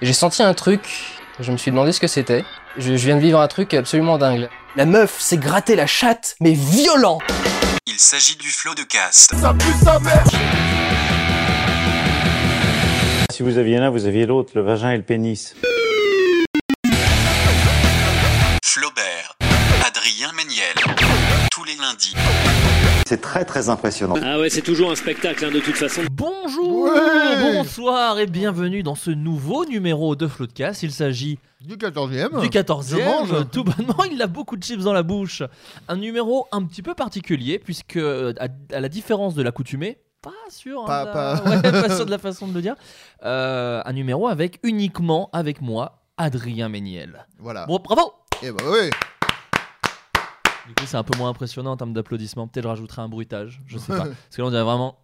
J'ai senti un truc, je me suis demandé ce que c'était. Je, je viens de vivre un truc absolument dingue. La meuf s'est gratté la chatte, mais violent Il s'agit du flot de cast. Si vous aviez l'un, vous aviez l'autre, le vagin et le pénis. C'est très très impressionnant. Ah ouais, c'est toujours un spectacle hein, de toute façon. Bonjour, bonsoir et bienvenue dans ce nouveau numéro de Floodcast. Il s'agit Du 14e. du 14e. Je mange. Tout bonnement, il a beaucoup de chips dans la bouche. Un numéro un petit peu particulier puisque, euh, à, à la différence de l'accoutumée, pas sûr, hein, Pas- de- pas- ouais, pas sûr de la façon de le dire, euh, un numéro avec uniquement avec moi, Adrien Méniel. Voilà. Bon, bravo Et bah oui. Du coup, c'est un peu moins impressionnant en termes d'applaudissements. Peut-être je rajouterai un bruitage, je sais pas. Parce que là, on dirait vraiment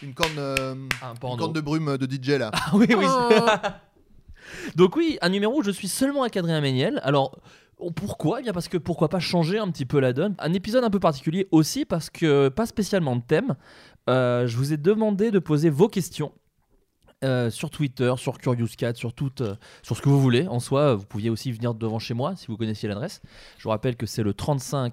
Une corne, euh, un une corne de brume de DJ là. Ah oui, oui. Donc oui, un numéro où je suis seulement avec Adrien Méniel. Alors, oh, pourquoi? Eh bien parce que pourquoi pas changer un petit peu la donne. Un épisode un peu particulier aussi parce que pas spécialement de thème. Euh, je vous ai demandé de poser vos questions. euh, sur Twitter, sur Curious Cat, sur tout, euh, sur ce que vous voulez. En soi, vous pouviez aussi venir devant chez moi si vous connaissiez l'adresse. Je vous rappelle que c'est le 35.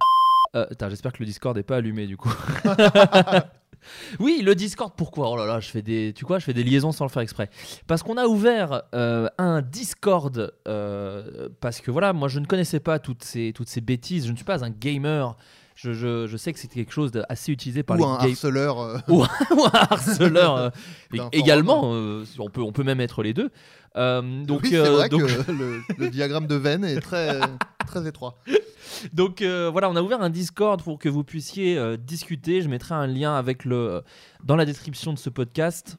Euh, j'espère que le Discord n'est pas allumé du coup. oui, le Discord. Pourquoi? Oh là là, je fais des, tu quoi Je fais des liaisons sans le faire exprès. Parce qu'on a ouvert euh, un Discord, euh, parce que voilà, moi je ne connaissais pas toutes ces, toutes ces bêtises, je ne suis pas un gamer. Je, je- je sais que c'est quelque chose d'assez utilisé par Ou les un harceleur. euh, Ou un, ou un harceleur. euh, également, euh, on, peut, on peut même être les deux. Euh, donc, oui, c'est euh, vrai donc, que le, le diagramme de veine est très, très étroit. Donc euh, voilà, on a ouvert un Discord pour que vous puissiez euh, discuter. Je mettrai un lien euh, dans la description de ce podcast.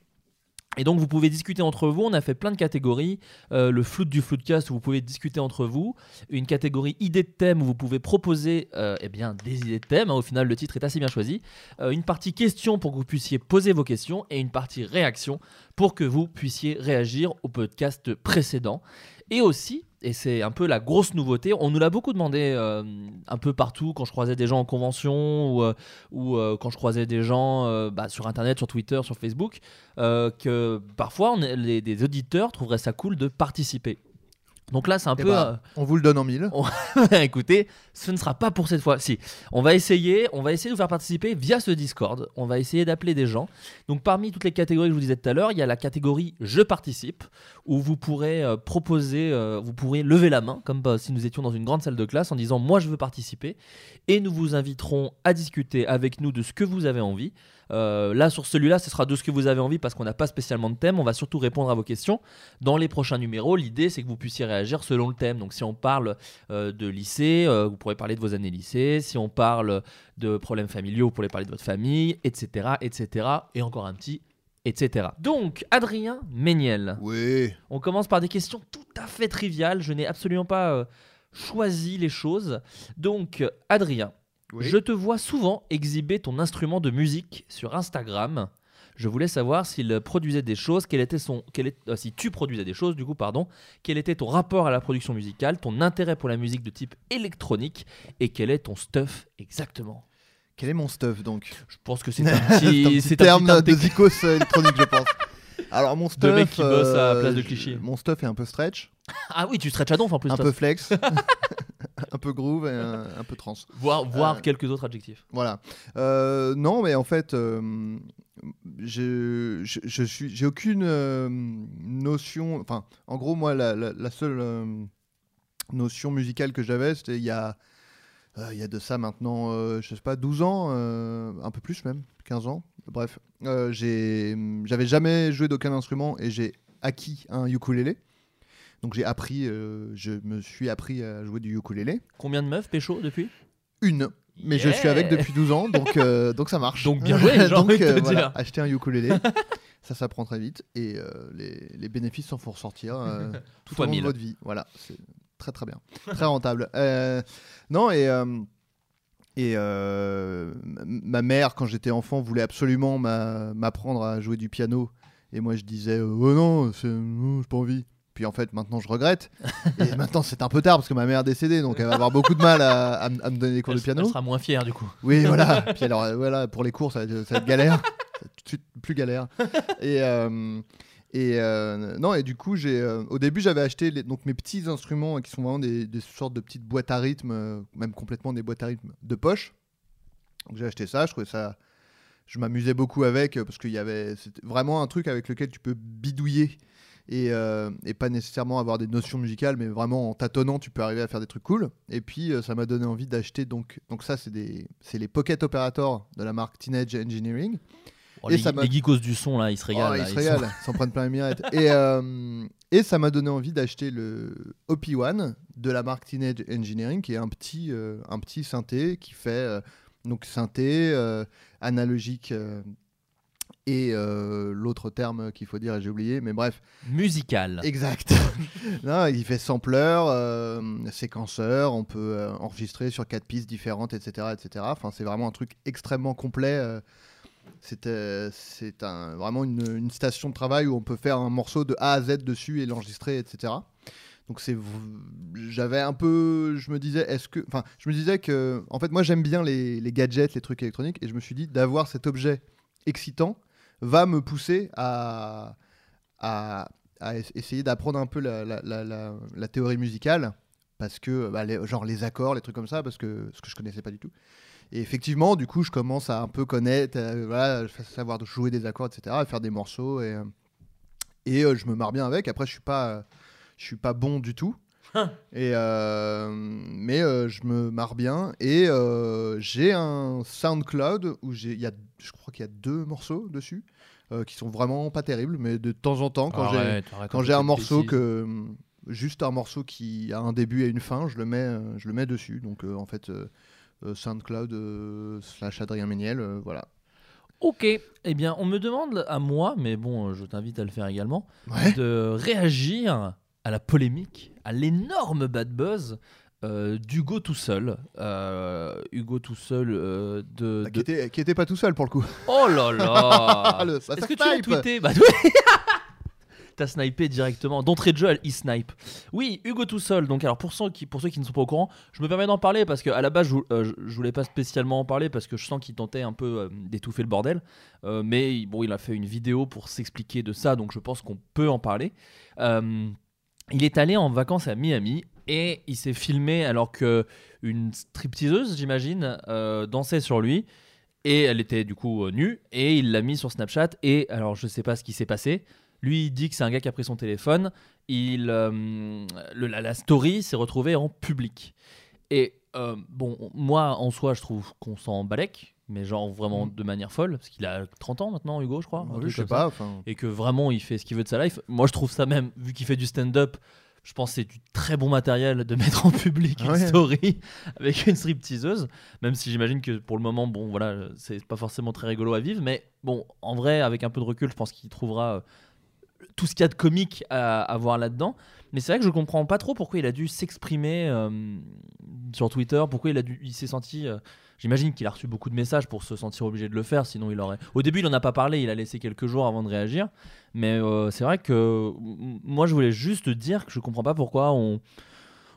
Et donc vous pouvez discuter entre vous. On a fait plein de catégories. Le flood du floodcast où vous pouvez discuter entre vous. Une catégorie idées de thèmes où vous pouvez proposer eh bien des idées de thèmes. Au final, le titre est assez bien choisi. Une partie questions pour que vous puissiez poser vos questions et une partie réaction pour que vous puissiez réagir au podcast précédent. Et aussi, et c'est un peu la grosse nouveauté, on nous l'a beaucoup demandé euh, un peu partout quand je croisais des gens en convention ou, euh, euh, quand je croisais des gens bah, sur internet, sur Twitter, sur Facebook, que parfois les, des auditeurs trouveraient ça cool de participer. Donc là, c'est un Eh peu. bah, On vous le donne en mille. euh, écoutez, ce ne sera pas pour cette fois. Si, on va essayer, on va essayer de vous faire participer via ce Discord. On va essayer d'appeler des gens. Donc parmi toutes les catégories que je vous disais tout à l'heure, il y a la catégorie je participe où vous pourrez euh, proposer, euh, vous pourrez lever la main comme bah, si nous étions dans une grande salle de classe en disant moi je veux participer et nous vous inviterons à discuter avec nous de ce que vous avez envie. Euh, là sur celui-là, ce sera de ce que vous avez envie parce qu'on n'a pas spécialement de thème. On va surtout répondre à vos questions. Dans les prochains numéros, l'idée c'est que vous puissiez réagir selon le thème. Donc si on parle euh, de lycée, euh, vous pourrez parler de vos années lycée. Si on parle de problèmes familiaux, vous pourrez parler de votre famille, etc., etc. Et encore un petit, etc. Donc Adrien Méniel. Oui. On commence par des questions tout à fait triviales. Je n'ai absolument pas euh, choisi les choses. Donc, Adrien, Oui. je te vois souvent exhiber ton instrument de musique sur Instagram. Je voulais savoir s'il produisait des choses, quel était son, quel est, euh, si tu produisais des choses, du coup, pardon, quel était ton rapport à la production musicale, ton intérêt pour la musique de type électronique et quel est ton stuff exactement? Quel est mon stuff donc? Je pense que c'est un C'est un petit, c'est un terme petit de zikos euh, électronique, je pense. Alors mon stuff. mec qui bosse à euh, Place de je- Clichy. Mon stuff est un peu stretch, Ah oui, tu stretches à donf en plus. un toi. peu flex, un peu groove et un, un peu trans. Voir, voir Euh, quelques autres adjectifs. Voilà. Euh, non, mais en fait, euh, je, je, je suis, j'ai aucune euh, notion. Enfin, en gros, moi, la, la- la seule notion musicale que j'avais, c'était il y a, il y a de ça maintenant, je sais pas, 12 ans, un peu plus même, 15 ans. Bref, j'ai, j'avais jamais joué d'aucun instrument et j'ai acquis un ukulélé. Donc j'ai appris, euh, je me suis appris à jouer du ukulélé. Combien de meufs pécho depuis? Une. Mais je suis avec depuis 12 ans, donc, euh, donc ça marche. Donc bien joué, donc, de voilà, dire. acheter un ukulélé, ça s'apprend très vite et euh, les, les bénéfices s'en font ressortir euh, tout Fois au long de mille. votre vie. Voilà, c'est très très bien, très rentable. Euh, non et euh, et euh, ma mère quand j'étais enfant voulait absolument m'a- m'apprendre à jouer du piano et moi je disais euh, oh non, non, j'ai pas envie. Puis en fait, maintenant je regrette. Et maintenant c'est un peu tard parce que ma mère est décédée, donc elle va avoir beaucoup de mal à, à m- à me donner des cours Elle, de piano. elle sera moins fière du coup. Oui, voilà. Puis alors, euh, voilà, pour les cours, ça va être, ça va être galère. Tout de suite plus galère. Et, euh, Et euh, non, et du coup, j'ai euh, au début, j'avais acheté les- donc mes petits instruments euh, qui sont vraiment des, des sortes de petites boîtes à rythme, euh, même complètement des boîtes à rythme de poche. Donc j'ai acheté ça, je trouvais ça. Je m'amusais beaucoup avec parce qu'il y avait c'était vraiment un truc avec lequel tu peux bidouiller et, euh, et pas nécessairement avoir des notions musicales, mais vraiment en tâtonnant, tu peux arriver à faire des trucs cool. Et puis euh, ça m'a donné envie d'acheter donc donc ça c'est des c'est les Pocket Operator de la marque Teenage Engineering. Oh, Et les, ça les geekos du son, là, ils se régalent. Oh, ils se régalent, s'en prennent plein les mirettes. Et, euh, et ça m'a donné envie d'acheter le OP1 de la marque Teenage Engineering, qui est un petit, un petit synthé qui fait donc synthé analogique et euh, l'autre terme qu'il faut dire, et j'ai oublié, mais bref, Musical. exact. non, il fait sampler, euh, séquenceur, on peut euh, enregistrer sur quatre pistes différentes, etc., etc. Enfin, c'est vraiment un truc extrêmement complet. euh, c'est un- vraiment une, une station de travail où on peut faire un morceau de A à Z dessus et l'enregistrer, etc. Donc c'est, j'avais un peu, je me disais, est-ce que, enfin, je me disais que, en fait, moi j'aime bien les, les gadgets, les trucs électroniques, et je me suis dit d'avoir cet objet excitant va me pousser à, à, à es- essayer d'apprendre un peu la, théorie musicale, parce que, bah, les- genre les accords, les trucs comme ça, parce que ce que je connaissais pas du tout. Et effectivement, du coup, je commence à un peu connaître, euh, savoir jouer des accords, etc., à faire des morceaux, et, euh, euh, je me marre bien avec. Après, je suis je suis pas bon du tout. Et euh, mais euh, je me marre bien et euh, j'ai un SoundCloud où j'ai, il y a, je crois qu'il y a deux morceaux dessus qui sont vraiment pas terribles, mais de temps en temps quand j'ai Arrête, arrête quand un j'ai un morceau bêtises. que juste un morceau qui a un début et une fin, je le mets, je le mets dessus. Donc en fait, SoundCloud slash Adrien Méniel, voilà. Ok, eh bien, on me demande à moi, mais bon, je t'invite à le faire également, Ouais. de réagir à la polémique, à l'énorme bad buzz euh, d'Hugo tout seul. Euh, Hugo tout seul euh, de, Bah, de- qui, était, qui était pas tout seul pour le coup. Oh là là Est-ce que tu snipe. tweeté Bah oui T'as snipé directement. D'entrée de jeu, elle e-snipe. Oui, Hugo tout seul. Donc, alors pour ceux, qui, pour ceux qui ne sont pas au courant, je me permets d'en parler parce qu'à la base, je, euh, je, je voulais pas spécialement en parler parce que je sens qu'il tentait un peu d'étouffer le bordel. Mais bon, il a fait une vidéo pour s'expliquer de ça, donc je pense qu'on peut en parler. Euh, il est allé en vacances à Miami et il s'est filmé alors que une stripteaseuse, j'imagine, euh, dansait sur lui et elle était du coup euh, nue et il l'a mis sur Snapchat et alors je sais pas ce qui s'est passé. Lui il dit que c'est un gars qui a pris son téléphone. Il euh, le- la, story s'est retrouvée en public. Et bon, moi en soi je trouve qu'on s'en balèque, mais genre vraiment Mm. de manière folle parce qu'il a 30 ans maintenant Hugo je crois. Oui, je sais pas. Et que vraiment il fait ce qu'il veut de sa life. Moi je trouve ça même, vu qu'il fait du stand-up, je pense que c'est du très bon matériel de mettre en public une Ah ouais. story avec une stripteaseuse, même si j'imagine que pour le moment, bon voilà, c'est pas forcément très rigolo à vivre, mais bon, en vrai, avec un peu de recul, je pense qu'il trouvera euh, tout ce qu'il y a de comique à, voir là-dedans. Mais c'est vrai que je comprends pas trop pourquoi il a dû s'exprimer euh, sur Twitter, pourquoi il a dû, il s'est senti. euh, J'imagine qu'il a reçu beaucoup de messages pour se sentir obligé de le faire, sinon il aurait. Au début, il en a pas parlé, il a laissé quelques jours avant de réagir. Mais euh, c'est vrai que moi, je voulais juste dire que je comprends pas pourquoi on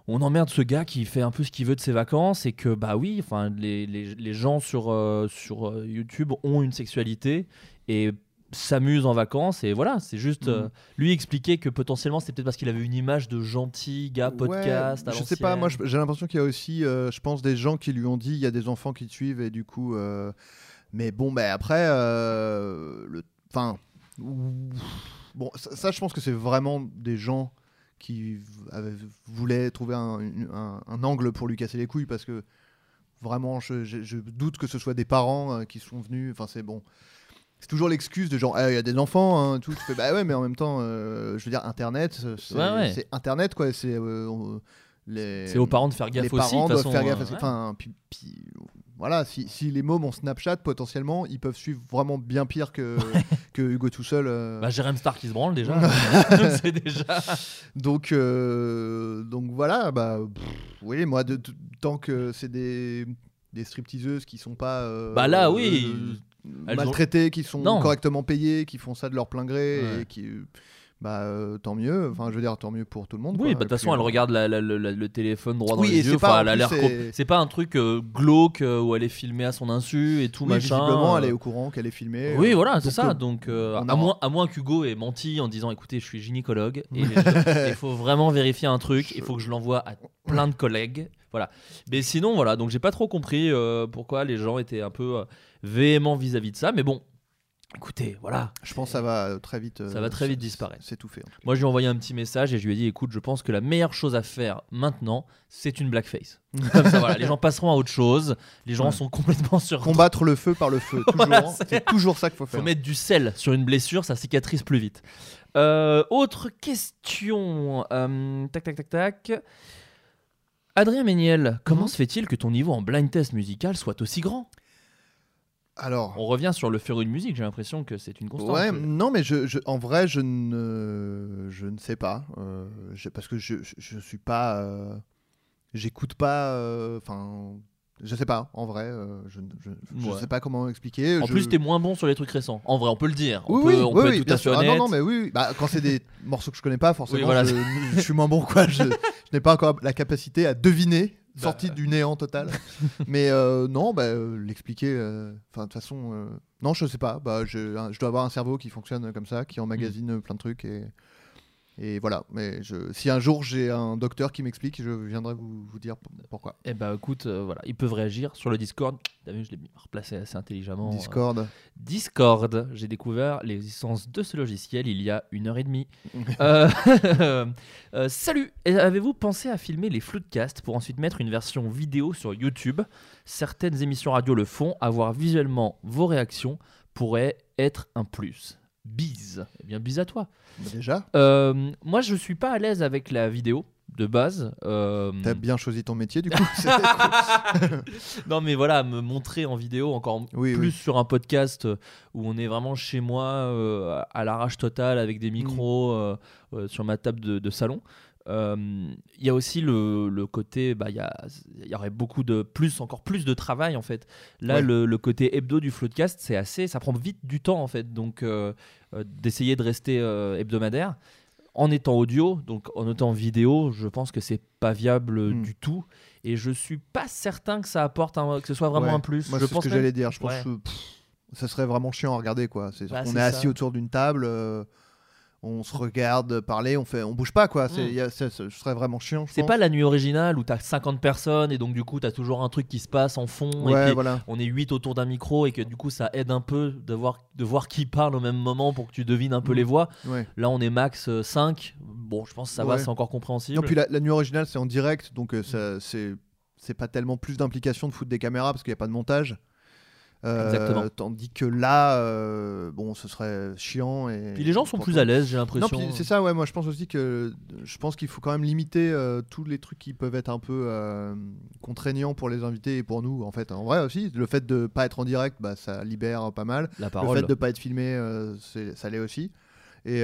emmerde ce gars qui fait un peu ce qu'il veut de ses vacances et que bah oui, enfin les, gens sur sur YouTube ont une sexualité et s'amusent en vacances et voilà, c'est juste euh, Mhm. lui expliquer que potentiellement c'était peut-être parce qu'il avait une image de gentil gars podcast. Ouais, je sais pas, moi j'ai l'impression qu'il y a aussi, euh, je pense, des gens qui lui ont dit il y a des enfants qui te suivent et du coup. euh, Mais bon, ben après, euh, le... enfin. Bon, ça, ça, je pense que c'est vraiment des gens qui avaient- voulaient trouver un, une- un- un angle pour lui casser les couilles parce que vraiment, je, je- je doute que ce soit des parents euh, qui sont venus. Enfin, c'est bon. C'est toujours l'excuse de genre, Ah, il y a des enfants, hein, tout. Tu fais, bah ouais, mais en même temps, euh, je veux dire, Internet, c'est Ouais, ouais. c'est Internet, quoi. C'est euh, les, aux parents de faire gaffe les aussi. parents doivent façon, faire gaffe. euh, que- ouais. Enfin, puis, voilà, si, si les mômes ont Snapchat, potentiellement, ils peuvent suivre vraiment bien pire que, que Hugo tout seul. euh. Bah, Jérém Star qui se branle déjà. c'est déjà. donc, euh, donc voilà, bah, pff, oui, moi, de, de- tant que c'est des, des stripteaseuses qui sont pas. euh, Bah là, oui. euh, Ont- maltraitées, qui sont Non. correctement payées, qui font ça de leur plein gré Ouais. et qui. bah euh, tant mieux. Enfin, je veux dire, tant mieux pour tout le monde. Oui, bah, de toute façon, elle euh, regarde la- la- la- le téléphone droit dans Oui, les c'est yeux. Enfin, c'est- pas un truc euh, glauque euh, où elle est filmée à son insu et tout Oui, machin. visiblement, elle est au courant qu'elle est filmée. Oui, voilà, c'est ça. Donc, on à, a- moins, à moins qu'Hugo ait menti en disant écoutez, je suis gynécologue et il faut vraiment vérifier un truc, il faut que je l'envoie à plein de collègues. Voilà. Mais sinon, voilà, donc j'ai pas trop compris pourquoi les gens étaient un peu véhéments vis-à-vis de ça. Mais bon, écoutez, voilà. Je pense que ça va euh, très vite. euh, Ça va très vite disparaître. En tout cas. Moi, je lui ai envoyé un petit message et je lui ai dit écoute, je pense que la meilleure chose à faire maintenant, c'est une blackface. Comme ça, voilà, les gens passeront à autre chose. Les gens Ouais. sont complètement sur. Combattre le feu par le feu, toujours. Voilà, hein. c'est- c'est toujours ça qu'il faut faut faire. mettre du sel sur une blessure, ça cicatrise plus vite. Euh, autre question. euh, tac, tac, tac, tac. Adrien Méniel, comment Mhm. se fait-il que ton niveau en blind test musical soit aussi grand? Alors, On revient sur le féru de musique, j'ai l'impression que c'est une constante. Ouais, non, mais je, je- en vrai, je ne, je ne sais pas. euh, je- parce que je, je suis pas. euh, J'écoute pas. euh, Enfin. je sais pas, en vrai. euh, je ne Ouais. sais pas comment expliquer. En plus, t'es moins bon sur les trucs récents. En vrai, on peut le dire. On Oui, peut, oui, on oui, peut oui, être tout à fait. Ah non, non, mais oui. Bah, quand c'est des morceaux que je connais pas, forcément, voilà. je, je suis moins bon. Quoi. Je n'ai pas encore la capacité à deviner, Bah. sorti du néant total. mais euh, non, bah, euh, l'expliquer. euh, Enfin, de toute façon, euh, non, je sais pas. Bah, je, je dois avoir un cerveau qui fonctionne comme ça, qui emmagasine Mm. plein de trucs et. Et voilà, mais je, si un jour j'ai un docteur qui m'explique, je viendrai vous, vous dire pourquoi. Eh bah écoute, euh, voilà, ils peuvent réagir sur le Discord. T'as vu, je l'ai replacé assez intelligemment. euh, Discord. Discord. J'ai découvert l'existence de ce logiciel il y a une heure et demie. Euh, salut Avez-vous pensé à filmer les floodcasts pour ensuite mettre une version vidéo sur YouTube? Certaines émissions radio le font. Avoir visuellement vos réactions pourrait être un plus. Bise. Eh bien, bise à toi. Bah, déjà, Euh, moi, je suis pas à l'aise avec la vidéo de base. Euh, t'as bien choisi ton métier du coup. Non, mais voilà, me montrer en vidéo encore Oui, plus oui. sur un podcast euh, où on est vraiment chez moi euh, à l'arrache totale avec Mm. des micros euh, sur ma table de, de salon. Euh, Il y a aussi le, le côté, bah, il y, a- il y aurait beaucoup de plus, encore plus de travail en fait. Là, Ouais. le, le côté hebdo du Floodcast, c'est assez, ça prend vite du temps en fait. Donc, euh, euh, d'essayer de rester hebdomadaire en étant audio, donc en étant vidéo, je pense que c'est pas viable Mm. du tout. Et je suis pas certain que ça apporte un- que ce soit vraiment Ouais. un plus. Moi, je c'est ce pense que j'allais dire. Je pense Ouais. que pff, ça serait vraiment chiant à regarder. Quoi. C'est, Bah, est assis autour d'une table, euh, on se regarde parler, on, fait, on bouge pas. Quoi. C'est, Mm. ce serait vraiment chiant. C'est pas la nuit originale où t'as 50 personnes et donc du coup t'as toujours un truc qui se passe en fond et Ouais, puis voilà. on est 8 autour d'un micro et que du coup ça aide un peu de voir, de voir qui parle au même moment pour que tu devines un peu Mm. les voix. Ouais. Là on est max 5. Bon, je pense que ça va, c'est encore compréhensible. Non, puis la, la nuit originale, c'est en direct, donc euh, ça, c'est, c'est pas tellement plus d'implication de foutre des caméras parce qu'il n'y a pas de montage. Euh. Tandis que là, euh, bon, ce serait chiant. Et Puis les gens sont plus à l'aise, j'ai l'impression. c'est ça, ouais. Moi, je pense aussi que je pense qu'il faut quand même limiter euh, tous les trucs qui peuvent être un peu contraignants pour les invités et pour nous. En fait, en vrai aussi, le fait de pas être en direct, bah, ça libère pas mal. La Le parole. fait de pas être filmé, ça l'est aussi. Et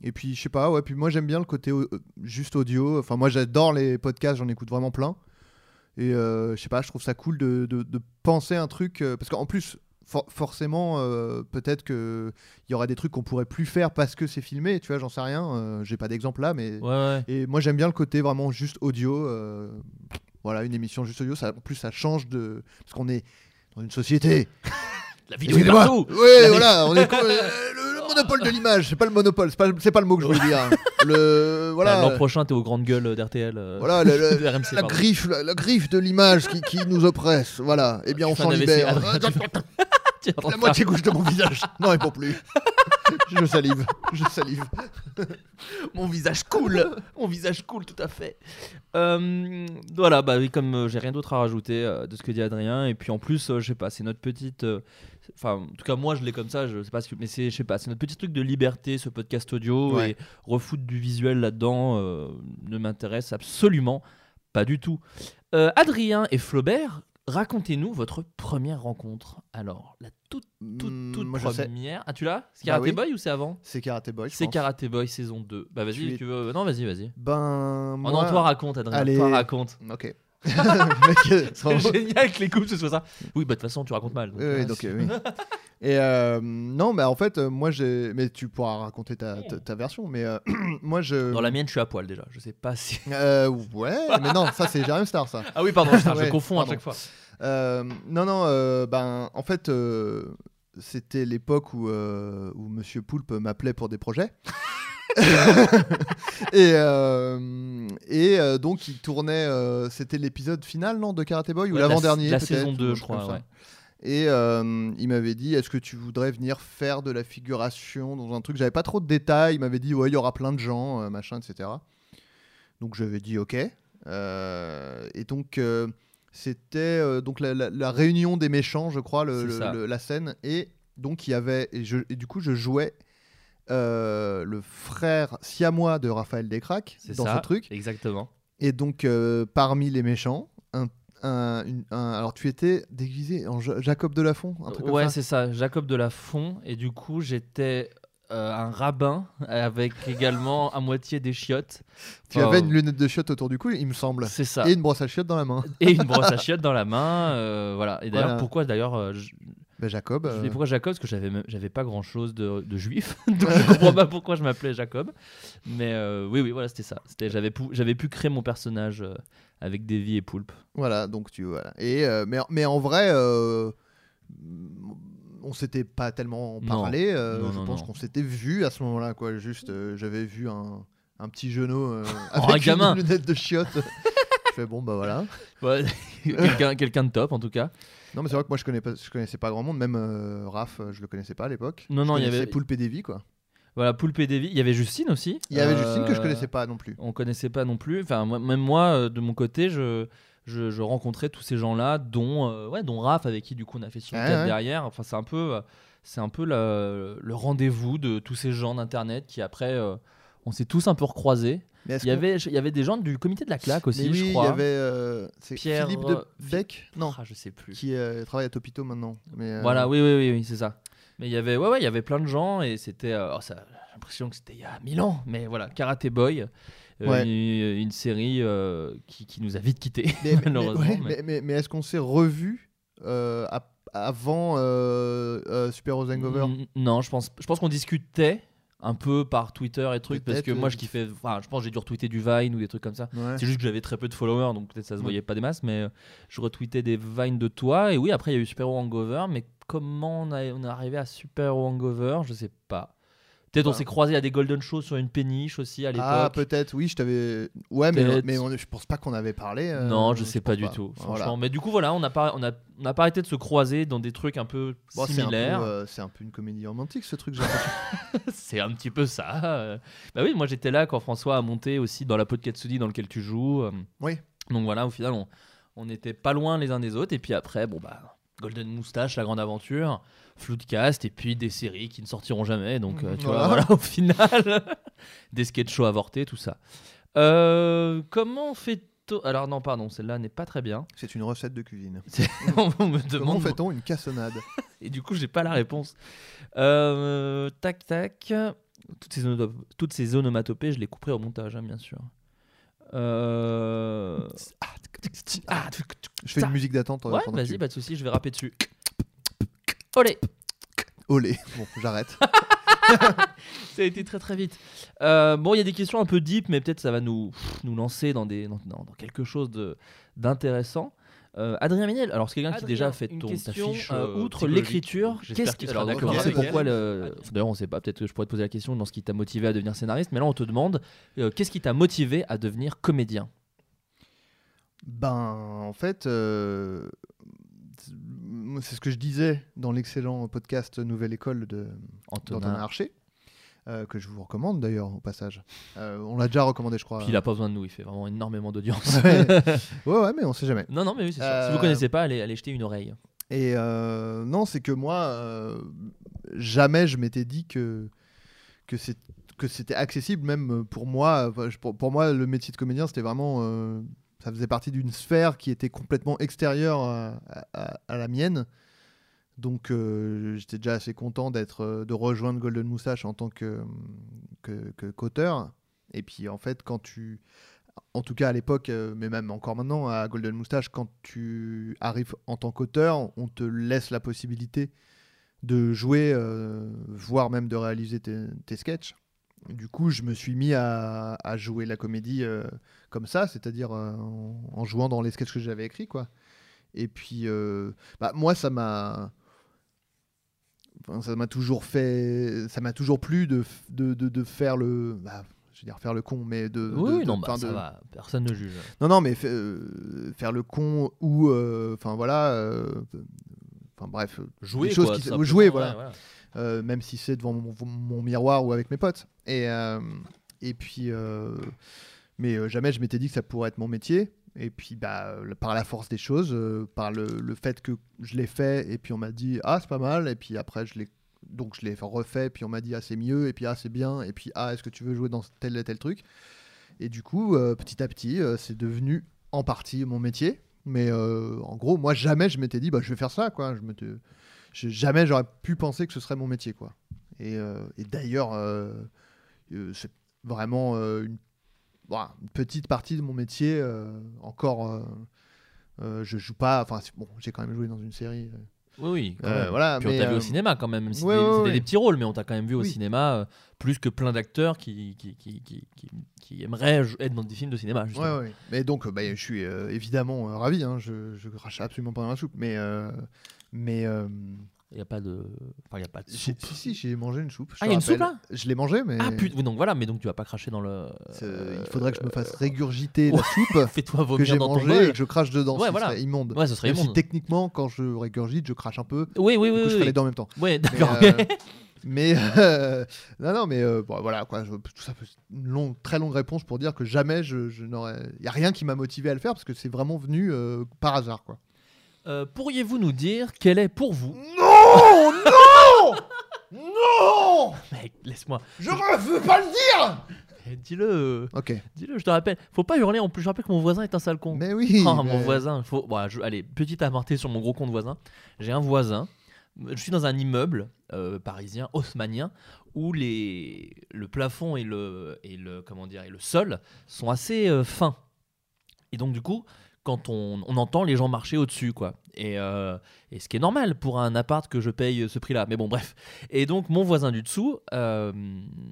et puis je sais pas, ouais. Puis moi, j'aime bien le côté au- juste audio. Enfin, moi, j'adore les podcasts, j'en écoute vraiment plein. Et euh, je sais pas, je trouve ça cool de, de- de penser un truc euh, parce qu'en plus. for- forcément, euh, peut-être que il y aura des trucs qu'on pourrait plus faire parce que c'est filmé. Tu vois, j'en sais rien. euh, J'ai pas d'exemple là, mais Ouais, ouais. et moi j'aime bien le côté vraiment juste audio. euh, voilà, une émission juste audio. Ça, en plus, ça change de parce qu'on est dans une société. La vidéo est partout. Ouais, voilà, on est le, le monopole de l'image. C'est pas le monopole. C'est pas, c'est pas le mot que je voulais dire. Le voilà. L'an prochain, t'es aux grandes gueules d'RTL. euh, Voilà, le- le- de RMC, la pardon. griffe, la, la griffe de l'image qui, qui nous oppresse. Voilà. Eh bien, on s'en un AVC. libère. Ah, tu- La moitié gauche de mon visage. Non, et pour plus. je salive. Je salive. Mon visage cool, mon visage cool, tout à fait. Euh, voilà, bah oui, comme euh, j'ai rien d'autre à rajouter euh, de ce que dit Adrien, et puis en plus, euh, je sais pas, c'est notre petite, euh, enfin, en tout cas moi je l'ai comme ça, je sais pas, que- mais c'est, je sais pas, c'est notre petit truc de liberté, ce podcast audio Ouais. et refoutre du visuel là-dedans euh, ne m'intéresse absolument pas du tout. Euh, Adrien et Flaubert, racontez-nous votre première rencontre. Alors, la toute, toute, Hmm, toute moi, première. Ah, tu l'as? C'est Bah Karate oui. Boy ou c'est avant? C'est Karate Boy. C'est. Karate Boy saison 2. Bah vas-y, Tu tu veux. Non, vas-y, vas-y. Ben. Oh Moi... non, toi raconte, Adrien. Allez. Toi raconte. Ok. Euh, c'est génial que les couples ce soit ça. Oui, bah de toute façon, tu racontes mal. donc, Oui, oui, euh, donc, c'est- euh, oui. Et euh, non, mais en fait, euh, moi j'ai. Mais tu pourras raconter ta, ta, ta version. Mais euh, moi je. Dans la mienne, je suis à poil déjà. Je sais pas si. Euh, ouais, mais non, ça c'est Jérém Star, ça. Ah oui, pardon, je Ouais, confonds pardon. à chaque fois. Euh, non, non, euh, ben, en fait, euh, c'était l'époque où, euh, où Monsieur Poulpe m'appelait pour des projets. et euh, et euh, donc, il tournait. euh, c'était l'épisode final, non, de Karate Boy Ou Ouais, la- l'avant-dernier La peut-être, saison ou 2, un je comme crois. ça. Et euh, il m'avait dit Est-ce que tu voudrais venir faire de la figuration dans un truc? J'avais pas trop de détails. Il m'avait dit Ouais, il y aura plein de gens, euh, machin, etc. Donc j'avais dit Ok. Euh, et donc. euh, c'était euh, donc la, la- la réunion des méchants, je crois, le- C'est le- ça. le- la scène. Et donc il y avait et, je- et du coup je jouais euh, le frère siamois de Raphaël Descraques dans ça. ce truc. Exactement. Et donc euh, parmi les méchants, un, un- une- un- alors tu étais déguisé en Ja- Jacob de Lafont, un truc Ouais, c'est ça. Jacob de la Font. Et du coup, j'étais euh, un rabbin avec également à moitié des chiottes. Tu avais une lunette de chiottes autour du cou, il me semble, C'est ça. et une brosse à chiottes dans la main. Et une brosse à chiottes dans la main. euh, voilà. Et d'ailleurs, Voilà. pourquoi d'ailleurs je- Ben, Jacob. Je euh, dis pourquoi Jacob? Parce que j'avais j'avais pas grand chose de, de juif, donc je comprends pas pourquoi je m'appelais Jacob. Mais euh, oui, oui, voilà, c'était ça. C'était j'avais pu, j'avais pu créer mon personnage euh, avec Davy et Poulpe. Voilà, donc tu voilà. Et euh, mais mais en vrai, on s'était pas tellement parlé. Non, je pense non. qu'on s'était vu à ce moment-là, quoi. Juste, j'avais vu un, un petit genou euh, Oh, avec un gamin. une lunette de chiottes. fais bon bah voilà. Ouais, quelqu'un, quelqu'un de top en tout cas. Non mais c'est vrai que moi je connais pas, je connaissais pas grand monde, même euh, Raph, euh, je le connaissais pas à l'époque. Non, Je non, il y avait- Poulpe et Davy, quoi. Voilà, Poulpe et Davy. Il y avait Justine aussi. Il y avait Euh, Justine que je connaissais pas non plus. On connaissait pas non plus. Enfin, moi- même moi, de mon côté, je, je, je rencontrais tous ces gens-là, dont, euh, ouais, dont Raph, avec qui du coup on a fait sur Ouais, 4 ouais. derrière. Enfin, c'est un peu, c'est un peu le, le rendez-vous de tous ces gens d'internet qui après, on s'est tous un peu recroisés. Il y avait, il y avait des gens du comité de la claque aussi, oui, je il crois. y avait euh, Pierre, Philippe euh, de Beck, non, Ah, je sais plus. qui euh, travaille à Topito maintenant. Mais, euh, Voilà, oui, oui, oui, oui, c'est ça. Mais il y avait, ouais, ouais, il y avait plein de gens et c'était, euh, oh, j'ai l'impression que c'était il y a mille ans. Mais voilà, Karate Boy, Ouais. une, une série euh, qui, qui nous a vite quittés, Mais, mais- malheureusement. ouais, mais- mais, mais- mais est-ce qu'on s'est revu euh, ap- avant euh, euh, Super Heroes Hangover? Non, je pense, je pense qu'on discutait un peu par Twitter et trucs parce que moi euh, je kiffais, enfin, je pense j'ai dû retweeter du Vine ou des trucs comme ça. Ouais. C'est juste que j'avais très peu de followers, donc peut-être ça se Ouais. voyait pas des masses, mais euh, je retweetais des vines de toi. Et oui, après il y a eu Super Hangover, mais comment on, a- on est arrivé à Super Hangover? Je sais pas. Peut-être on s'est croisé à des Golden Shows sur une péniche aussi à l'époque. Ah, peut-être, oui, je t'avais. Ouais, mais, mais on- je pense pas qu'on avait parlé. euh, non, je sais pas du tout, franchement. Voilà. Mais du coup, voilà, on n'a pas, on a, on pas arrêté de se croiser dans des trucs un peu Bon, c'est un, peu, similaires. euh, c'est un peu une comédie romantique ce truc. C'est un petit peu ça. Bah oui, moi j'étais là quand François a monté aussi dans la Podcatsudi dans lequel tu joues. Oui. Donc voilà, au final, on, on n'était pas loin les uns des autres. Et puis après, bon bah, Golden Moustache, la grande aventure, Floodcast, et puis des séries qui ne sortiront jamais. Donc euh, tu vois, Voilà. voilà, au final, des sketch shows avortés, tout ça. Euh, comment fait Alors non, pardon, celle-là n'est pas très bien. C'est une recette de cuisine. on me Comment fait-on une cassonade? Et du coup, j'ai pas la réponse. Euh, tac, tac. Toutes ces, toutes ces onomatopées, je les couperai au montage, hein, bien sûr. Euh... Ah, Je fais une musique d'attente Ouais, vas-y, tu- pas de soucis, je vais rapper dessus. Olé Olé. Bon, j'arrête. Ça a été très très vite. Euh, bon, il y a des questions un peu deep, mais peut-être ça va nous, nous lancer dans, des, dans, quelque chose de- d'intéressant. Euh, Adrien Méniel, alors c'est quelqu'un qui déjà fait ton, ta question, fiche. euh, outre l'écriture, qu'est-ce qu'il qui. sera Alors d'accord c'est pourquoi le. D'ailleurs, on sait pas, peut-être que je pourrais te poser la question dans ce qui t'a motivé à devenir scénariste, mais là on te demande euh, qu'est-ce qui t'a motivé à devenir comédien? Ben, en fait, euh, c'est ce que je disais dans l'excellent podcast Nouvelle École de Antonin. Archer, euh, que je vous recommande d'ailleurs au passage. Euh, on l'a déjà recommandé, je crois. Puis il a pas besoin de nous, il fait vraiment énormément d'audience. Ouais. ouais, ouais, mais on sait jamais. non, non, mais oui, c'est sûr. Si Euh, vous connaissez pas, allez, allez jeter une oreille. Et euh, non, c'est que moi, euh, jamais je m'étais dit que, que, c'est, que c'était accessible, même pour moi. Pour moi, le métier de comédien, c'était vraiment. Ça faisait partie d'une sphère qui était complètement extérieure à, la mienne. Donc euh, j'étais déjà assez content d'être, euh, de rejoindre Golden Moustache en tant que, que, qu'auteur. Et puis en fait, quand tu. en tout cas à l'époque, euh, mais même encore maintenant à Golden Moustache, quand tu arrives en tant qu'auteur, on te laisse la possibilité de jouer, voire même de réaliser tes, tes sketchs. Du coup, je me suis mis à, à jouer la comédie euh, comme ça, c'est-à-dire euh, en, en jouant dans les sketchs que j'avais écrits, quoi. Et puis, euh, bah, moi, ça m'a, enfin, ça m'a toujours fait, ça m'a toujours plu de, de, de, de faire le, bah, je veux dire faire le con, mais de, Oui, de- non, bah, ça va, personne ne juge. non, non, mais fa- faire le con ou, enfin voilà, enfin bref, Jouer, des choses quoi, qui- jouer, ouais, voilà. Euh, même si c'est devant mon, miroir ou avec mes potes. Et, euh, et puis, euh, mais jamais je m'étais dit que ça pourrait être mon métier. Et puis, bah, par la force des choses, par le, le fait que je l'ai fait, et puis on m'a dit ah c'est pas mal, et puis après je l'ai donc je l'ai refait, puis on m'a dit ah c'est mieux, et puis ah c'est bien, et puis ah est-ce que tu veux jouer dans tel et tel truc? Et du coup, petit à petit, c'est devenu en partie mon métier. Mais en gros, moi jamais je m'étais dit bah je vais faire ça quoi. Jamais j'aurais pu penser que ce serait mon métier quoi. Et, euh, et d'ailleurs, euh, euh, c'est vraiment une, voilà, une petite partie de mon métier. encore, je joue pas. Enfin, bon, j'ai quand même joué dans une série. Oui, oui. quand euh, même. voilà, Puis on t'a vu au cinéma quand même, même si ouais, c'était ouais, c'était ouais. des petits rôles, mais on t'a quand même vu au cinéma euh, plus que plein d'acteurs qui, qui, qui, qui, qui- qui aimeraient être dans des films de cinéma. justement. Mais donc, bah, je suis évidemment ravi. hein, je, je crache absolument pas dans la soupe. Mais, mais euh, Il n'y a pas de. Enfin, il a pas de j'ai- soupe. si, si, j'ai mangé une soupe. je Ah, il y a une rappelle. soupe, là Je l'ai mangée, mais Ah putain, donc voilà, mais donc tu vas pas cracher dans le. euh, il faudrait que je me fasse régurgiter la soupe Fais-toi que vomir j'ai dans ton mangée et que je crache dedans. Ouais, ce voilà. serait immonde. Ouais, ce serait Même si techniquement, quand je régurgite, je crache un peu. Oui, oui, Du oui. coup, je oui, ferai les oui. deux en même temps. Ouais, Mais, d'accord. euh, mais euh, non, non, mais euh, bon, voilà quoi. je- tout ça, une longue, très longue réponse pour dire que jamais je, je n'aurais. Il y a rien qui m'a motivé à le faire parce que c'est vraiment venu euh, par hasard quoi. Euh, Pourriez-vous nous dire quel est pour vous? Non, non, non. Mec, laisse-moi. Je ne veux pas le dire. Eh, Dis-le. Ok. Dis-le, je te rappelle. Faut pas hurler en plus. Je rappelle que mon voisin est un sale con. Mais oui. Oh, mais- mon voisin. Faut... bon, je- Allez, petite aparté sur mon gros compte voisin. J'ai un voisin. Je suis dans un immeuble euh, parisien, haussmanien, où les... le plafond et le, et, le, comment dire, et le sol sont assez euh, fins. Et donc, du coup, quand on, on entend les gens marcher au-dessus, quoi. Et, euh, et ce qui est normal pour un appart que je paye ce prix-là. Mais bon, bref. Et donc, mon voisin du dessous euh,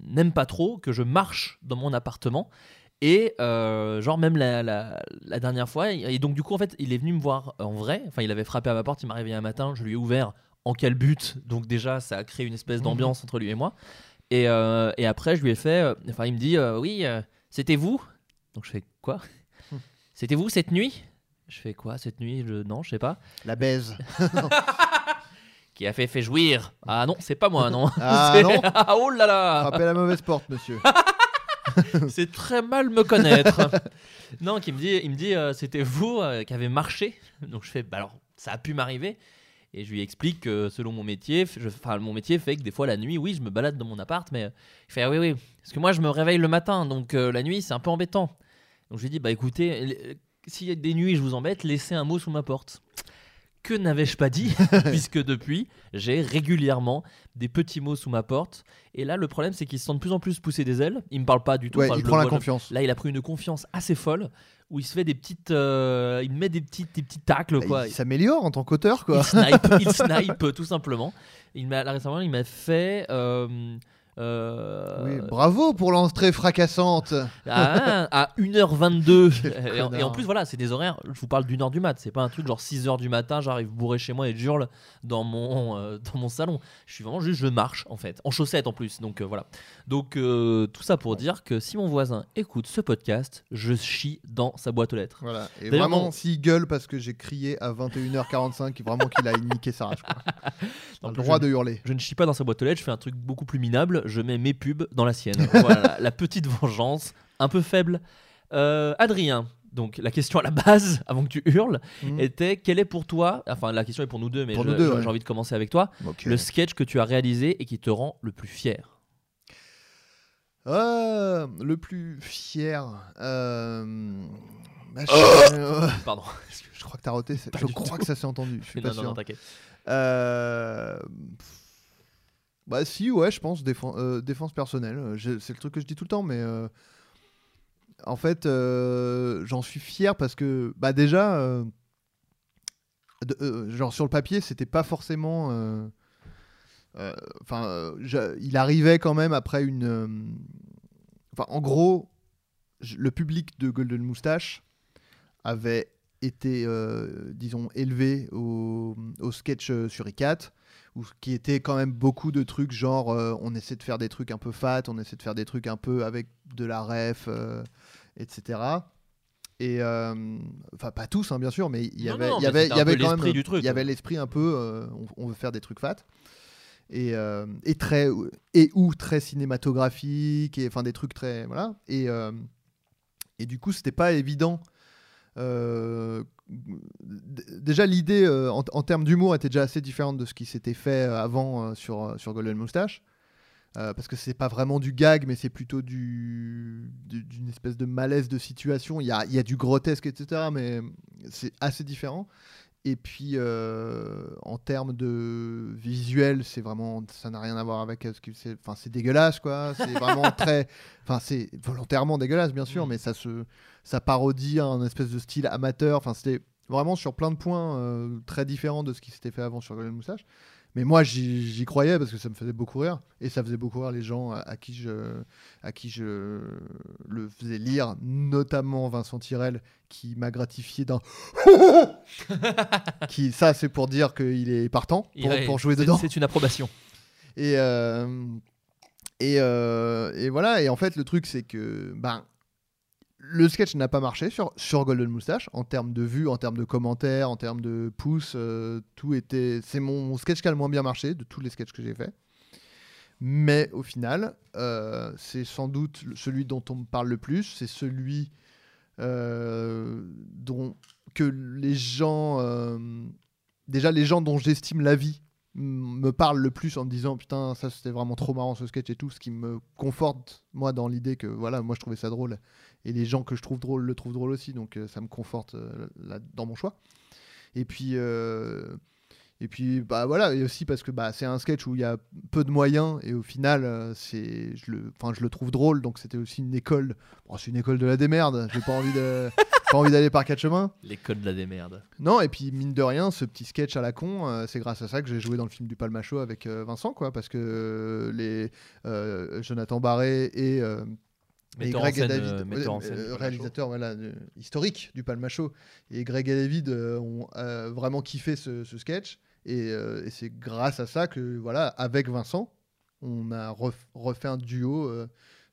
n'aime pas trop que je marche dans mon appartement. Et euh, genre même la, la- la dernière fois, et donc du coup en fait il est venu me voir en vrai, enfin il avait frappé à ma porte, il m'a réveillé un matin, je lui ai ouvert en quel but, donc déjà ça a créé une espèce d'ambiance entre lui et moi. Et, et après je lui ai fait, enfin il me dit oui c'était vous, donc je fais quoi? C'était vous cette nuit? Je fais quoi cette nuit? Je, Non je sais pas. La baise. Qui a fait fait jouir Ah non c'est pas moi non. Ah non Ah, oh là là Frappez la mauvaise porte, monsieur. C'est très mal me connaître. non, qui me dit, il me dit, euh, c'était vous euh, qui avez marché. Donc je fais, bah alors, ça a pu m'arriver. Et je lui explique que selon mon métier, je, enfin, mon métier fait que des fois la nuit, oui, je me balade dans mon appart, mais euh, il fait, ah oui, oui, parce que moi je me réveille le matin, donc euh, la nuit c'est un peu embêtant. Donc je lui dis, bah écoutez, euh, s'il y a des nuits je vous embête, laissez un mot sous ma porte. Que n'avais-je pas dit Puisque depuis, j'ai régulièrement des petits mots sous ma porte. Et là, le problème, c'est qu'il se sent de plus en plus pousser des ailes. Il me parle pas du tout. Ouais, Enfin, il prend la vois, je- confiance. Là, il a pris une confiance assez folle où il se fait des petites. euh, il me met des petites, des petits tacles, quoi. Bah, Il s'améliore en tant qu'auteur, Il quoi. snipe, il snipe tout simplement. Il m'a récemment, il m'a fait. euh, Oui, bravo pour l'entrée fracassante. à, à 1h22. Quel et, en, et en connard. plus, voilà, c'est des horaires. Je vous parle d'une heure du mat. C'est pas un truc genre 6h du matin, j'arrive bourré chez moi et j'hurle dans mon, euh, dans mon salon. Je suis vraiment juste, je marche en fait, en chaussettes en plus. Donc euh, voilà. Donc euh, tout ça pour dire que si mon voisin écoute ce podcast, je chie dans sa boîte aux lettres. Voilà. Et vraiment, on- s'il gueule parce que j'ai crié à 21h45, vraiment qu'il a niqué sa rage. Quoi. Le droit je- de hurler. Je ne chie pas dans sa boîte aux lettres, je fais un truc beaucoup plus minable, je mets mes pubs dans la sienne. voilà, la petite vengeance, un peu faible. Euh, Adrien, donc la question à la base, avant que tu hurles, Mhm. était quel est pour toi, enfin la question est pour nous deux, mais ouais. j'ai envie de commencer avec toi, le sketch que tu as réalisé et qui te rend le plus fier. Euh, le plus fier. euh, bah, je, euh, Pardon. je crois que t'as roté. Pas Je crois tout. que ça s'est entendu. Je suis pas non, non, sûr. non, t'inquiète. Euh, Bah si, ouais, je pense défense, euh, défense personnelle. Euh, C'est le truc que je dis tout le temps, mais euh, en fait, j'en suis fier parce que, bah déjà, genre sur le papier, c'était pas forcément. Enfin, il arrivait quand même après une. Enfin, en gros, le public de Golden Moustache avait été, disons, élevé au, au sketch sur ICAT, où, qui était quand même beaucoup de trucs genre euh, on essaie de faire des trucs un peu fat, on essaie de faire des trucs un peu avec de la ref, euh, etc. Et euh, enfin pas tous hein, bien sûr, mais il y avait, il y mais avait, c'était il y un peu avait quand l'esprit même, du truc, il y avait l'esprit un peu, euh, on, on veut faire des trucs fat. Et, euh, et très et ou très cinématographique et enfin des trucs très voilà et euh, et du coup c'était pas évident euh, déjà l'idée euh, en, termes d'humour était déjà assez différente de ce qui s'était fait euh, avant euh, sur, euh, sur Golden Moustache. Euh, parce que c'est pas vraiment du gag, mais c'est plutôt du, du- d'une espèce de malaise de situation. Il y a, il y a du grotesque, etc. Mais c'est assez différent. Et puis, euh, en termes de visuel, c'est vraiment, ça n'a rien à voir avec euh, ce que c'est. Enfin, c'est dégueulasse, quoi. C'est vraiment très, enfin, c'est volontairement dégueulasse, bien sûr, mais ça se, ça parodie un espèce de style amateur. Enfin, c'était vraiment sur plein de points euh, très différents de ce qui s'était fait avant sur Golden Moustache. Mais moi, j'y croyais parce que ça me faisait beaucoup rire. Et ça faisait beaucoup rire les gens à, à qui, je, à qui je le faisais lire, notamment Vincent Tirel, qui m'a gratifié d'un. qui, ça, c'est pour dire qu'il est partant pour, Il- pour jouer dedans. C'est une approbation. Et, euh, et, euh, et voilà, et en fait, le truc, c'est que ben, le sketch n'a pas marché sur, sur Golden Moustache en termes de vues, en termes de commentaires, en termes de pouces. euh, tout était. C'est mon sketch qui a le moins bien marché de tous les sketchs que j'ai fait. Mais au final, euh, c'est sans doute celui dont on me parle le plus. C'est celui euh, dont que les gens, déjà les gens dont j'estime la vie me parlent le plus en me disant putain ça c'était vraiment trop marrant ce sketch et tout, ce qui me conforte moi dans l'idée que voilà moi je trouvais ça drôle et les gens que je trouve drôle le trouvent drôle aussi donc euh, ça me conforte euh, là, dans mon choix. Et puis euh, et puis bah voilà et aussi parce que bah c'est un sketch où il y a peu de moyens et au final euh, c'est je le enfin je le trouve drôle. Donc c'était aussi une école. Bon, c'est une école de la démerde. J'ai pas envie de pas envie d'aller par quatre chemins. Les codes de la démerde. non, et puis mine de rien, ce petit sketch à la con, euh, c'est grâce à ça que j'ai joué dans le film du Palmacho avec euh, Vincent, quoi, parce que euh, les Jonathan Barré et, et Greg et David, euh, euh, réalisateurs voilà, euh, historiques du Palmacho, et Greg et David ont vraiment kiffé ce, ce sketch, et, euh, et c'est grâce à ça que, voilà, avec Vincent, on a ref- refait un duo. euh,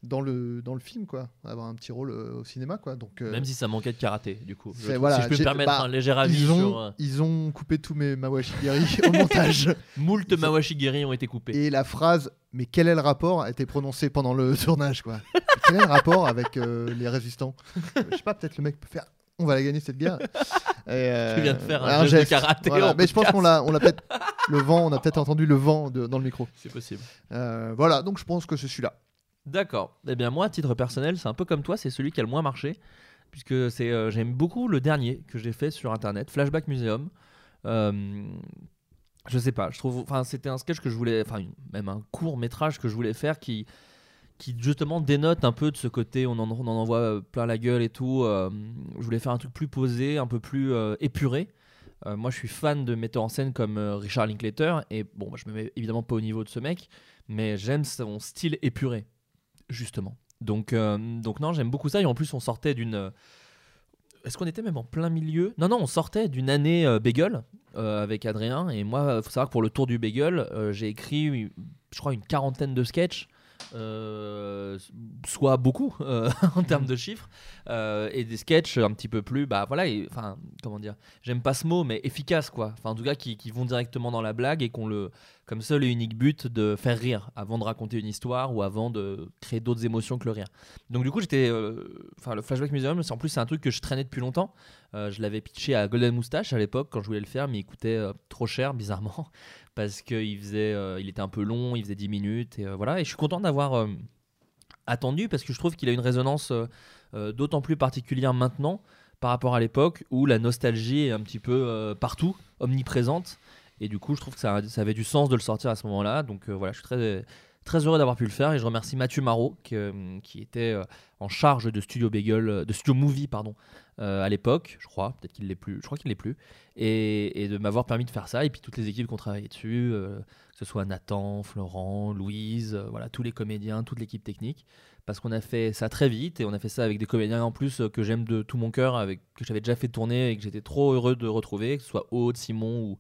dans le, dans le film, quoi, avoir un petit rôle euh, au cinéma, quoi. Donc, euh, Même si ça manquait de karaté, du coup. Je voilà, si je peux me permettre bah, un léger avis ils, sur. ont, euh, ils ont coupé tous mes Mawashigiri au montage. Moult ils ont- Mawashigiri ont été coupés. Et la phrase Mais quel est le rapport? a été prononcée pendant le tournage, quoi. quel est le rapport avec les résistants? Je sais pas, peut-être le mec peut faire On va la gagner cette guerre. Et, euh, Tu viens de faire un geste de karaté voilà. Mais je pense qu'on l'a, on l'a peut-être. Le vent, on a peut-être entendu le vent de- dans le micro. C'est possible. Euh, voilà, donc je pense que c'est celui-là. D'accord. Eh bien, moi, à titre personnel, c'est un peu comme toi, c'est celui qui a le moins marché. Puisque c'est, euh, j'aime beaucoup le dernier que j'ai fait sur internet, Flashback Museum. Je sais pas, je trouve. Enfin, c'était un sketch que je voulais. Enfin, même un court métrage que je voulais faire qui qui justement dénote un peu de ce côté, on en, en envoie euh, plein la gueule et tout. euh, je voulais faire un truc plus posé, un peu plus euh, épuré. Moi, je suis fan de metteurs en scène comme Richard Linklater, et bon, je me mets évidemment pas au niveau de ce mec, mais j'aime son style épuré, justement. Donc, donc non, j'aime beaucoup ça, et en plus, on sortait d'une. Est-ce qu'on était même en plein milieu? Non, non, on sortait d'une année Bagel avec Adrien, et moi, il faut savoir que pour le tour du Bagel, j'ai écrit, je crois, une quarantaine de sketchs. Euh, soit beaucoup euh, en termes de chiffres euh, et des sketchs un petit peu plus bah voilà enfin comment dire j'aime pas ce mot mais efficace quoi. Enfin en tout cas qui vont directement dans la blague et qu'on le comme seul et unique but de faire rire avant de raconter une histoire ou avant de créer d'autres émotions que le rire. Donc du coup j'étais euh, enfin le flashback museum c'est en plus un truc que je traînais depuis longtemps. Euh, je l'avais pitché à Golden Moustache à l'époque quand je voulais le faire mais il coûtait euh, trop cher bizarrement parce qu'il faisait il était un peu long il faisait 10 minutes et voilà. Et je suis content d'avoir attendu parce que je trouve qu'il a une résonance d'autant plus particulière maintenant par rapport à l'époque où la nostalgie est un petit peu partout, omniprésente. Et du coup, je trouve que ça, avait du sens de le sortir à ce moment-là. Donc euh, voilà, je suis très, heureux d'avoir pu le faire. Et je remercie Mathieu Marot qui, euh, était euh, en charge de Studio Bagel, de Studio Movie pardon, à l'époque, je crois, peut-être qu'il l'est plus, je crois qu'il l'est plus, et, de m'avoir permis de faire ça. Et puis toutes les équipes qui ont travaillé dessus, que ce soit Nathan, Florent, Louise, voilà tous les comédiens, toute l'équipe technique, parce qu'on a fait ça très vite et on a fait ça avec des comédiens en plus euh, que j'aime de tout mon cœur, avec que j'avais déjà fait tourner et que j'étais trop heureux de retrouver, que ce soit Aude, Simon ou,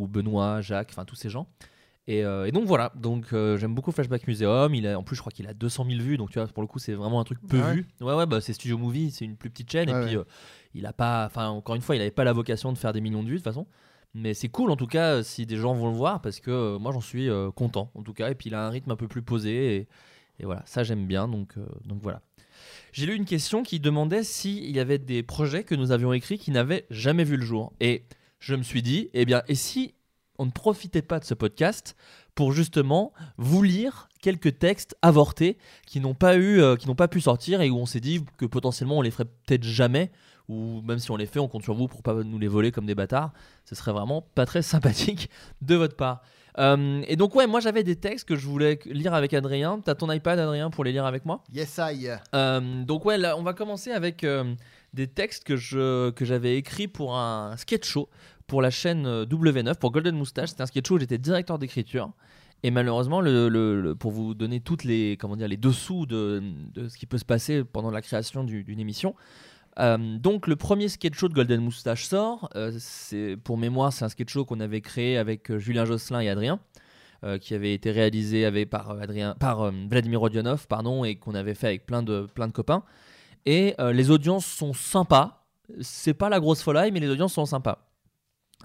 ou Benoît, Jacques, enfin tous ces gens. Et, euh, et donc voilà, donc euh, j'aime beaucoup Flashback Museum. Il a, en plus, je crois qu'il a 200 000 vues, donc tu vois, pour le coup, c'est vraiment un truc peu Ah ouais vu. Ouais, ouais, bah, c'est Studio Movie, c'est une plus petite chaîne. Ouais, et puis, ouais. euh, il a pas, enfin, encore une fois, il n'avait pas la vocation de faire des millions de vues de toute façon. Mais c'est cool en tout cas si des gens vont le voir parce que moi j'en suis content en tout cas. Et puis il a un rythme un peu plus posé et, et voilà, ça j'aime bien. Donc, euh, donc voilà. J'ai lu une question qui demandait s'il y avait des projets que nous avions écrits qui n'avaient jamais vu le jour. Et je me suis dit, eh bien, et si on ne profitait pas de ce podcast pour justement vous lire quelques textes avortés qui n'ont pas eu, euh, qui n'ont pas pu sortir et où on s'est dit que potentiellement on les ferait peut-être jamais ou même si on les fait, on compte sur vous pour pas nous les voler comme des bâtards. Ce serait vraiment pas très sympathique de votre part. Euh, et donc ouais, moi j'avais des textes que je voulais lire avec Adrien. T'as ton iPad Adrien pour les lire avec moi? Yes, I. euh, donc ouais, là, on va commencer avec euh, des textes que je que j'avais écrits pour un sketch show pour la chaîne euh, W9 pour Golden Moustache. C'était un sketch show où j'étais directeur d'écriture. Et malheureusement, le, le- le- pour vous donner toutes les comment dire les dessous de, de ce qui peut se passer pendant la création du- d'une émission. Euh, donc le premier sketch show de Golden Moustache sort. Euh, pour mémoire, c'est un sketch show qu'on avait créé avec euh, Julien Josselin et Adrien qui avait été réalisé par, Adrien, par Vladimir Rodionov pardon, et qu'on avait fait avec plein de, plein de copains. Et les audiences sont sympas. C'est pas la grosse folie, mais les audiences sont sympas.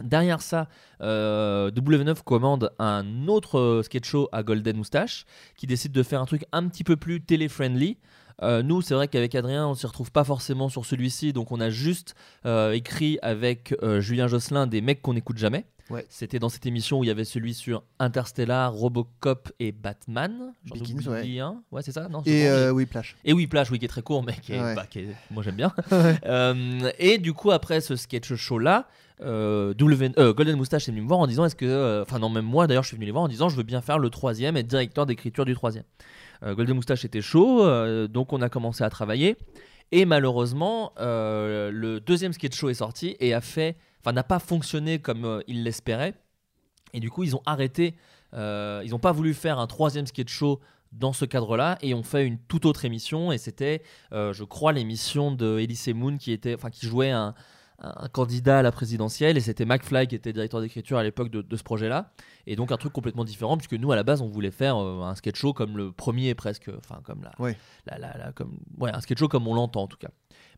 Derrière ça, euh, W9 commande un autre sketch show à Golden Moustache qui décide de faire un truc un petit peu plus télé-friendly. Euh, nous, c'est vrai qu'avec Adrien, on s'y retrouve pas forcément sur celui-ci, donc on a juste euh, écrit avec euh, Julien Josselin des mecs qu'on n'écoute jamais. Ouais. C'était dans cette émission où il y avait celui sur Interstellar, Robocop et Batman. J'en oublie ouais. un. Ouais, c'est ça. Non, Et euh, Whiplash. et oui, Plage, oui, qui est très court, mais qui est, Ouais. bah, qui est- moi j'aime bien. Euh, et du coup, après ce sketch show-là, euh, W- Golden Moustache est venu me voir en disant est-ce que. Enfin, non, même moi d'ailleurs, je suis venu les voir en disant je veux bien faire le troisième et être directeur d'écriture du troisième. Euh, Golden Moustache était chaud, euh, donc on a commencé à travailler. Et malheureusement, euh, le deuxième sketch show est sorti et a fait. Enfin, n'a pas fonctionné comme euh, il l'espérait. Et du coup, ils ont arrêté. ils n'ont pas voulu faire un troisième sketch show dans ce cadre-là et ont fait une toute autre émission. Et c'était, je crois, l'émission de Elise Moon qui, était, enfin, qui jouait un, un candidat à la présidentielle. Et c'était McFly qui était directeur d'écriture à l'époque de, de ce projet-là. Et donc un truc complètement différent, puisque nous, à la base, on voulait faire euh, un sketch show comme le premier, presque. Enfin, comme la, Ouais. la- la- la- comme, ouais, un sketch show comme on l'entend en tout cas.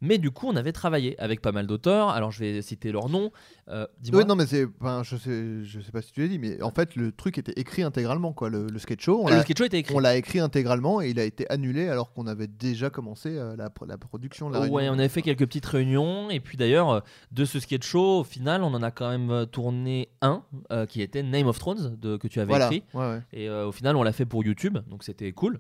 Mais du coup, on avait travaillé avec pas mal d'auteurs. Alors, je vais citer leurs noms. Euh. Oui, non, mais c'est. enfin, je sais, je sais pas si tu l'as dit, mais en fait, le truc était écrit intégralement, quoi. Le, le sketch show, on le l'a- sketch show était écrit. on l'a écrit intégralement et il a été annulé alors qu'on avait déjà commencé euh, la, la production la Ouais, on avait fait quelques petites réunions et puis d'ailleurs euh, de ce sketch show, au final, on en a quand même euh, tourné un euh, qui était Name of Thrones de, que tu avais Voilà. écrit Ouais, ouais. et au final on l'a fait pour YouTube, donc c'était cool.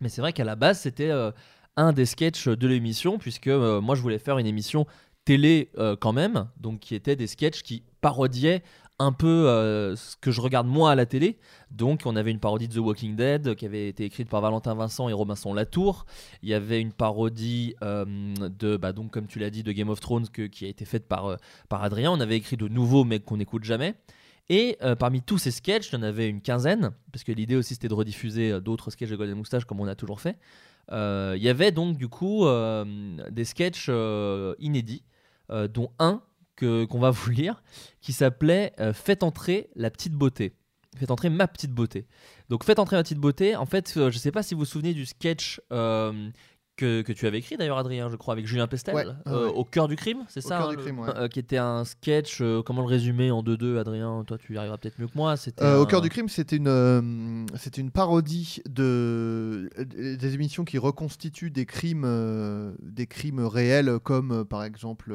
Mais c'est vrai qu'à la base c'était euh, un des sketchs de l'émission puisque euh, moi je voulais faire une émission télé euh, quand même, donc qui était des sketchs qui parodiaient un peu euh, ce que je regarde moi à la télé. Donc on avait une parodie de The Walking Dead qui avait été écrite par Valentin Vincent et Robinson Latour. Il y avait une parodie de, bah, donc comme tu l'as dit, de Game of Thrones que- qui a été faite par, par Adrien. On avait écrit de nouveaux mecs qu'on n'écoute jamais. Et parmi tous ces sketchs, il y en avait une quinzaine, parce que l'idée aussi c'était de rediffuser d'autres sketchs de Golden Moustache comme on a toujours fait. Euh, Il y avait donc du coup euh, des sketchs euh, inédits, dont un qu'on va vous lire, qui s'appelait Faites entrer la petite beauté. Faites entrer ma petite beauté. Donc Faites entrer ma petite beauté, en fait, je sais pas si vous vous souvenez du sketch que, que tu avais écrit d'ailleurs Adrien, je crois, avec Julien Pestel, Ouais, euh, ouais. au cœur du crime, c'est Au ça cœur hein, du crime, ouais. euh, Qui était un sketch, euh, comment le résumer en 2-2 Adrien Toi tu y arriveras peut-être mieux que moi. Euh, Au un- cœur du crime, c'était une, c'était une parodie de des émissions qui reconstituent des crimes, des crimes réels, comme par exemple,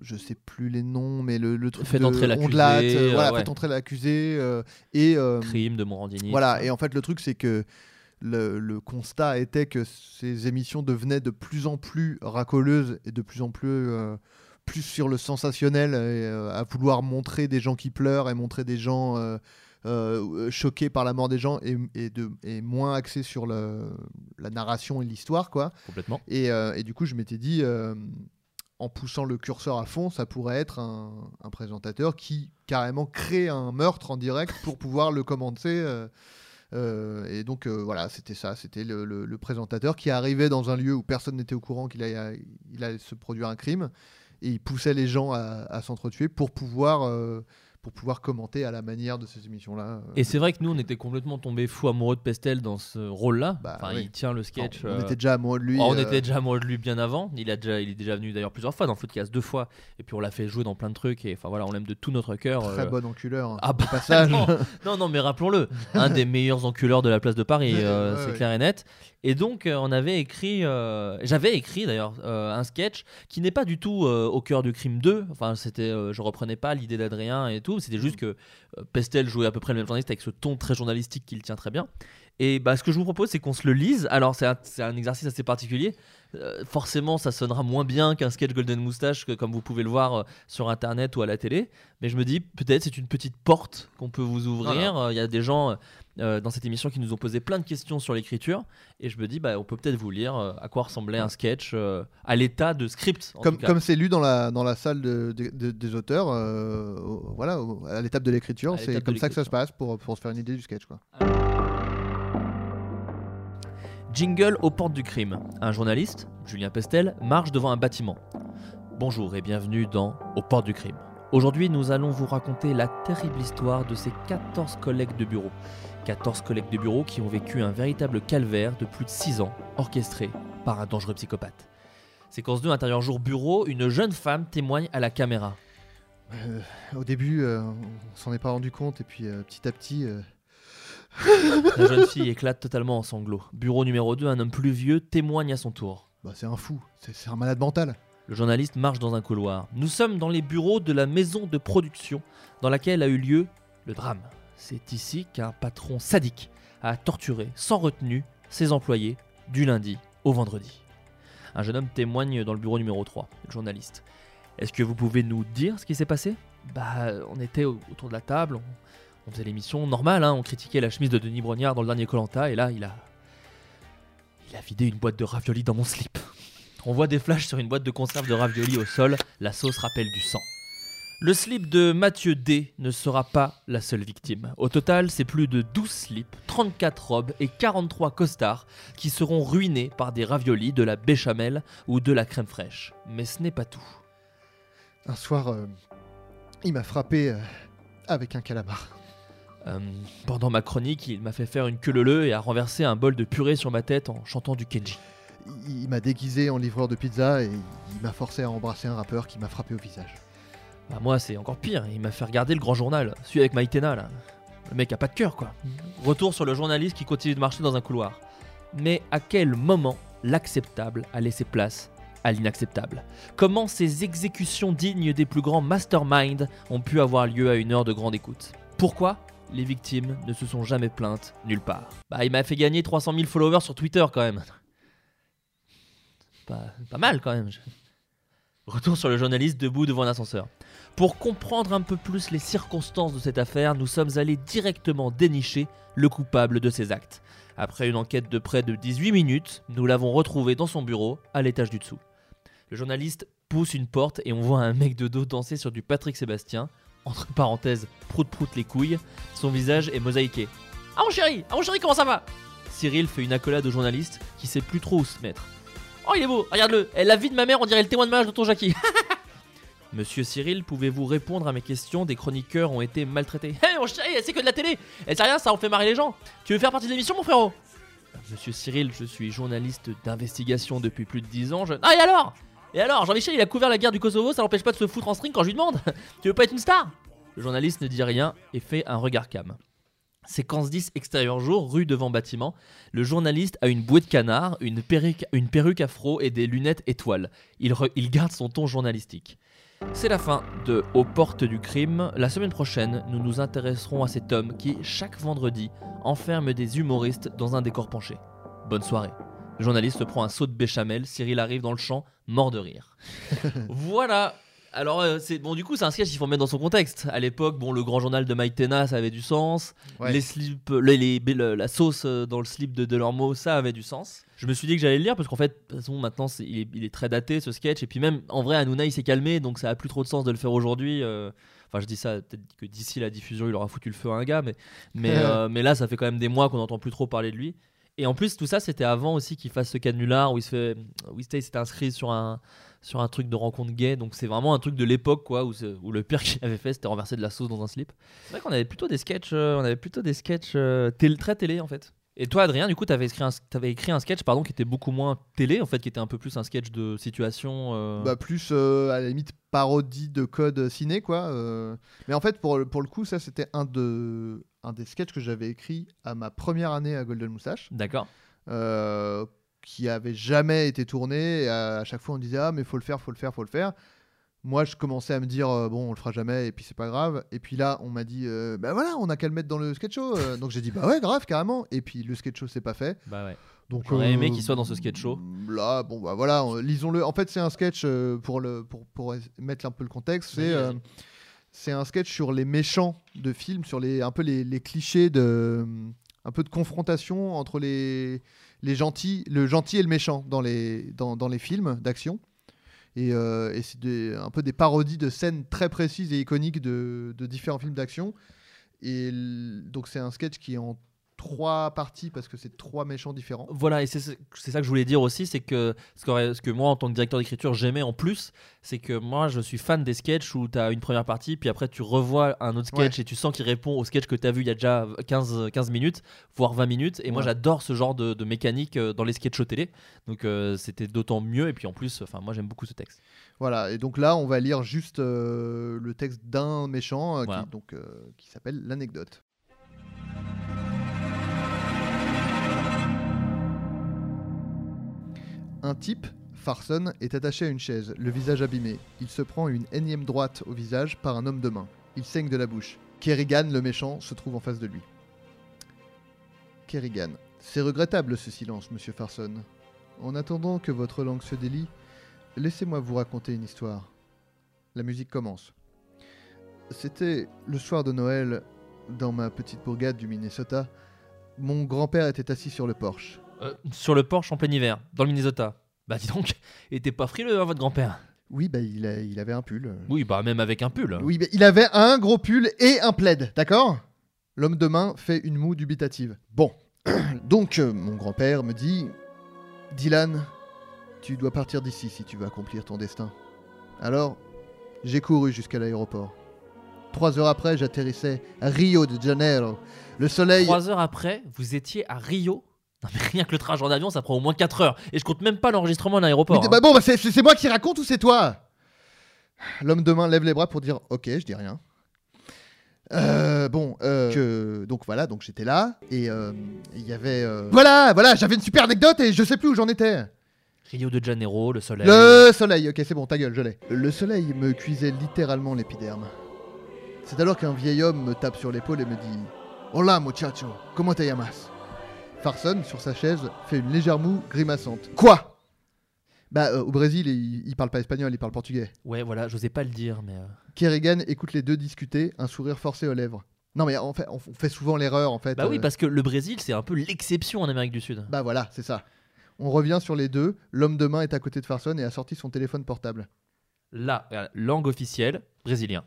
je sais plus les noms, mais le, le truc Faites de entrer l'accusé, voilà, faites entrer l'accusé et Crime de Morandini. Voilà, et en fait, le truc, c'est que le, le constat était que ces émissions devenaient de plus en plus racoleuses et de plus en plus, euh, plus sur le sensationnel, et, euh, à vouloir montrer des gens qui pleurent et montrer des gens euh, euh, choqué par la mort des gens et, et de, et moins axé sur le, la narration et l'histoire, quoi. Complètement. Et, et du coup, je m'étais dit, en poussant le curseur à fond, ça pourrait être un, un présentateur qui carrément crée un meurtre en direct pour pouvoir le commenter. Euh, et donc euh, voilà, c'était ça, c'était le, présentateur qui arrivait dans un lieu où personne n'était au courant qu'il allait, se produire un crime et il poussait les gens à, à s'entretuer pour pouvoir, euh, pour pouvoir commenter à la manière de ces émissions-là. euh. Et c'est vrai que nous, on était complètement tombés fous amoureux de Pestel dans ce rôle-là. Bah, enfin, oui. il tient le sketch. on euh, était déjà amoureux de lui. Oh, on euh, était déjà amoureux de lui bien avant. Il, a déjà, il est déjà venu d'ailleurs plusieurs fois dans Floodcast, deux fois. Et puis on l'a fait jouer dans plein de trucs. Et enfin voilà, on l'aime de tout notre cœur. très euh, bon enculeur. Ah au bah, passage. non, non, mais rappelons-le, un des meilleurs enculeurs de la place de Paris, Ouais, ouais, c'est ouais. clair et net. Et donc, euh, on avait écrit, euh, j'avais écrit d'ailleurs euh, un sketch qui n'est pas du tout euh, au cœur du crime 2. Enfin, c'était, je reprenais pas l'idée d'Adrien et tout. C'était juste que euh, Pestel jouait à peu près le même journaliste avec ce ton très journalistique qu'il tient très bien. Et bah, ce que je vous propose, c'est qu'on se le lise. Alors, c'est un, exercice assez particulier. Forcément, ça sonnera moins bien qu'un sketch Golden Moustache, que, comme vous pouvez le voir sur Internet ou à la télé. Mais je me dis, peut-être c'est une petite porte qu'on peut vous ouvrir. Il y a des gens euh, dans cette émission qui nous ont posé plein de questions sur l'écriture. Et je me dis, bah, on peut peut-être vous lire euh, à quoi ressemblait un sketch euh, à l'état de script. en comme tout cas. comme c'est lu dans la, dans la salle de- de- de- des auteurs, au- voilà, à l'étape de l'écriture, c'est comme ça que ça se passe pour, pour se faire une idée du sketch. Quoi. Jingle aux portes du crime. Un journaliste, Julien Pestel, marche devant un bâtiment. Bonjour et bienvenue dans Aux portes du crime. Aujourd'hui, nous allons vous raconter la terrible histoire de ces 14 collègues de bureau. 14 collègues de bureau qui ont vécu un véritable calvaire de plus de 6 ans, orchestré par un dangereux psychopathe. Séquence 2, intérieur jour bureau, une jeune femme témoigne à la caméra. Euh, au début, euh, on s'en est pas rendu compte, et puis euh, petit à petit, euh, La jeune fille éclate totalement en sanglots. Bureau numéro 2, un homme plus vieux témoigne à son tour. bah, c'est un fou, c'est c'est un malade mental. Le journaliste marche dans un couloir. Nous sommes dans les bureaux de la maison de production dans laquelle a eu lieu le drame. C'est ici qu'un patron sadique a torturé sans retenue ses employés du lundi au vendredi. Un jeune homme témoigne dans le bureau numéro 3, le journaliste. Est-ce que vous pouvez nous dire ce qui s'est passé? Bah, on était au- autour de la table, on, faisait l'émission normale, hein, on critiquait la chemise de Denis Brognard dans le dernier Colanta, et là, il a. Il a vidé une boîte de raviolis dans mon slip. On voit des flashs sur une boîte de conserve de raviolis au sol, la sauce rappelle du sang. Le slip de Mathieu D ne sera pas la seule victime. Au total, c'est plus de 12 slips, 34 robes et 43 costards qui seront ruinés par des raviolis, de la béchamel ou de la crème fraîche. Mais ce n'est pas tout. Un soir, euh, il m'a frappé euh, avec un calamar. Euh, pendant ma chronique, il m'a fait faire une queue leu et a renversé un bol de purée sur ma tête en chantant du Kenji. Il, il m'a déguisé en livreur de pizza et il m'a forcé à embrasser un rappeur qui m'a frappé au visage. Bah moi c'est encore pire, il m'a fait regarder le grand journal, celui avec Maïtena là. Le mec a pas de cœur quoi. Retour sur le journaliste qui continue de marcher dans un couloir. Mais à quel moment l'acceptable a laissé place à l'inacceptable? Comment ces exécutions dignes des plus grands masterminds ont pu avoir lieu à une heure de grande écoute? Pourquoi les victimes ne se sont jamais plaintes nulle part? Bah il m'a fait gagner 300 000 followers sur Twitter quand même. Pas, pas mal quand même. Retour sur le journaliste debout devant un ascenseur. Pour comprendre un peu plus les circonstances de cette affaire, nous sommes allés directement dénicher le coupable de ces actes. Après une enquête de près de 18 minutes, nous l'avons retrouvé dans son bureau, à l'étage du dessous. Le journaliste pousse une porte et on voit un mec de dos danser sur du Patrick Sébastien. Entre parenthèses, prout prout les couilles. Son visage est mosaïqué. Ah mon chéri Ah mon chéri, comment ça va? Cyril fait une accolade au journaliste qui sait plus trop où se mettre. Oh il est beau, regarde-le La vie de ma mère, on dirait le témoin de mariage de ton Jackie Monsieur Cyril, pouvez-vous répondre à mes questions? Des chroniqueurs ont été maltraités. Hé mon chéri, c'est que de la télé Et c'est rien, ça en fait marrer les gens Tu veux faire partie de l'émission mon frérot? Monsieur Cyril, je suis journaliste d'investigation depuis plus de 10 ans. Ah et alors? Et alors Jean-Michel il a couvert la guerre du Kosovo, ça l'empêche pas de se foutre en string quand je lui demande Tu veux pas être une star? Le journaliste ne dit rien et fait un regard cam. Séquence 10, extérieur jour, rue devant bâtiment. Le journaliste a une bouée de canard, une perruque, afro et des lunettes étoiles. Il garde son ton journalistique. C'est la fin de Aux portes du crime. La semaine prochaine, nous nous intéresserons à cet homme qui, chaque vendredi, enferme des humoristes dans un décor penché. Bonne soirée. Le journaliste prend un saut de béchamel, Cyril arrive dans le champ, mort de rire. voilà. Alors, euh, c'est bon, du coup, c'est un sketch qu'il faut mettre dans son contexte. À l'époque, bon, le grand journal de Mike Tena, ça avait du sens. Ouais. Les slips, les, les- le- la sauce euh, dans le slip de Delormeau, ça avait du sens. Je me suis dit que j'allais le lire parce qu'en fait, de toute façon, maintenant, c'est- il, est, il est très daté ce sketch. Et puis, même en vrai, Hanouna, il s'est calmé, donc ça a plus trop de sens de le faire aujourd'hui. euh. Enfin, je dis ça, peut-être que d'ici la diffusion, il aura foutu le feu à un gars, mais, mais, euh, mais là, ça fait quand même des mois qu'on n'entend plus trop parler de lui. Et en plus, tout ça, c'était avant aussi qu'il fasse ce canular où il se fait, où il s'était inscrit sur un, sur un truc de rencontre gay. Donc c'est vraiment un truc de l'époque, quoi, où, le pire qu'il avait fait, c'était renverser de la sauce dans un slip. C'est vrai qu'on avait plutôt des sketchs, euh, on avait plutôt des sketchs euh, très télé en fait. Et toi, Adrien, du coup, t'avais écrit un, t'avais écrit un sketch, pardon, qui était beaucoup moins télé, en fait, qui était un peu plus un sketch de situation. euh, Bah, plus euh, à la limite parodie de code ciné, quoi. Mais en fait, pour, le- pour le coup, ça, c'était un, de, un des sketchs que j'avais écrit à ma première année à Golden Moustache. D'accord. euh, qui avait jamais été tourné. Et à, chaque fois, on disait Ah, mais faut le faire, faut le faire, faut le faire. Moi, je commençais à me dire euh, Bon, on le fera jamais, et puis c'est pas grave. Et puis là, on m'a dit Bah voilà, on a qu'à le mettre dans le sketch show. Euh, donc j'ai dit Bah ouais, grave, carrément. Et puis le sketch show, c'est pas fait. Bah ouais. Donc J'aurais aimé qu'il soit dans ce sketch show. Là, bon, bah voilà, on- lisons-le. En fait, c'est un sketch pour, le, pour, pour mettre un peu le contexte. C'est. C'est un sketch sur les méchants de films, sur les, un peu les, les clichés de. Un peu de confrontation entre les, les gentils, le gentil et le méchant dans les, dans, dans les films d'action. Et, euh, c'est un peu des parodies de scènes très précises et iconiques de, de différents films d'action. Et donc c'est un sketch qui est en trois parties parce que c'est trois méchants différents. Voilà, et c'est ça que je voulais dire aussi, c'est que ce, qu'aurait- ce que moi, en tant que directeur d'écriture, j'aimais en plus, c'est que moi, je suis fan des sketchs où tu as une première partie, puis après, tu revois un autre sketch et tu sens qu'il répond au sketch que tu as vu il y a déjà 15, 15 minutes, voire 20 minutes. Et moi, j'adore ce genre de, de mécanique euh, dans les sketchs télé. Donc, euh, c'était d'autant mieux. Et puis, en plus, enfin, moi, j'aime beaucoup ce texte. Voilà, et donc là, on va lire juste euh, le texte d'un méchant euh, Voilà. qui, donc, qui s'appelle l'anecdote. Un type, Farson, est attaché à une chaise, le visage abîmé. Il se prend une énième droite au visage par un homme de main. Il saigne de la bouche. Kerrigan, le méchant, se trouve en face de lui. Kerrigan. C'est regrettable ce silence, monsieur Farson. En attendant que votre langue se délie, Laissez-moi vous raconter une histoire. La musique commence. C'était le soir de Noël, dans ma petite bourgade du Minnesota. Mon grand-père était assis sur le porche. Euh, sur le porche en plein hiver, dans le Minnesota. Bah, dis donc, était pas frileux, hein, votre grand-père? Oui, bah, il, a- il avait un pull. Oui, bah, même avec un pull. Oui, bah, il avait un gros pull et un plaid, d'accord? L'homme de main fait une moue dubitative. Bon, donc euh, mon grand-père me dit Dylan, tu dois partir d'ici si tu veux accomplir ton destin. Alors, j'ai couru jusqu'à l'aéroport. Trois heures après, j'atterrissais à Rio de Janeiro. Le soleil. Trois heures après, vous étiez à Rio? Non mais rien que le trajet en avion, ça prend au moins 4 heures. Et je compte même pas l'enregistrement à l'aéroport. Mais hein. bah bon, bah c'est c'est moi qui raconte ou c'est toi? L'homme de main lève les bras pour dire Ok, je dis rien. Euh, bon, euh, que- donc voilà, donc j'étais là et euh, il y avait. euh, Voilà, voilà, j'avais une super anecdote et je sais plus où j'en étais. Rio de Janeiro, le soleil. Le soleil, ok, c'est bon, ta gueule, je l'ai. Le soleil me cuisait littéralement l'épiderme. C'est alors qu'un vieil homme me tape sur l'épaule et me dit Hola muchacho, comment te llamas? Farson, sur sa chaise, fait une légère moue grimaçante. Quoi? Bah, euh, au Brésil, il, il parle pas espagnol, il parle portugais. Ouais, voilà, j'osais pas le dire, mais. euh, Kerrigan écoute les deux discuter, un sourire forcé aux lèvres. Non, mais en fait, on on fait souvent l'erreur, en fait. Bah oui, euh, parce que le Brésil, c'est un peu l'exception en Amérique du Sud. Bah voilà, c'est ça. On revient sur les deux. L'homme de main est à côté de Farson et a sorti son téléphone portable. Là, regarde, langue officielle, brésilien.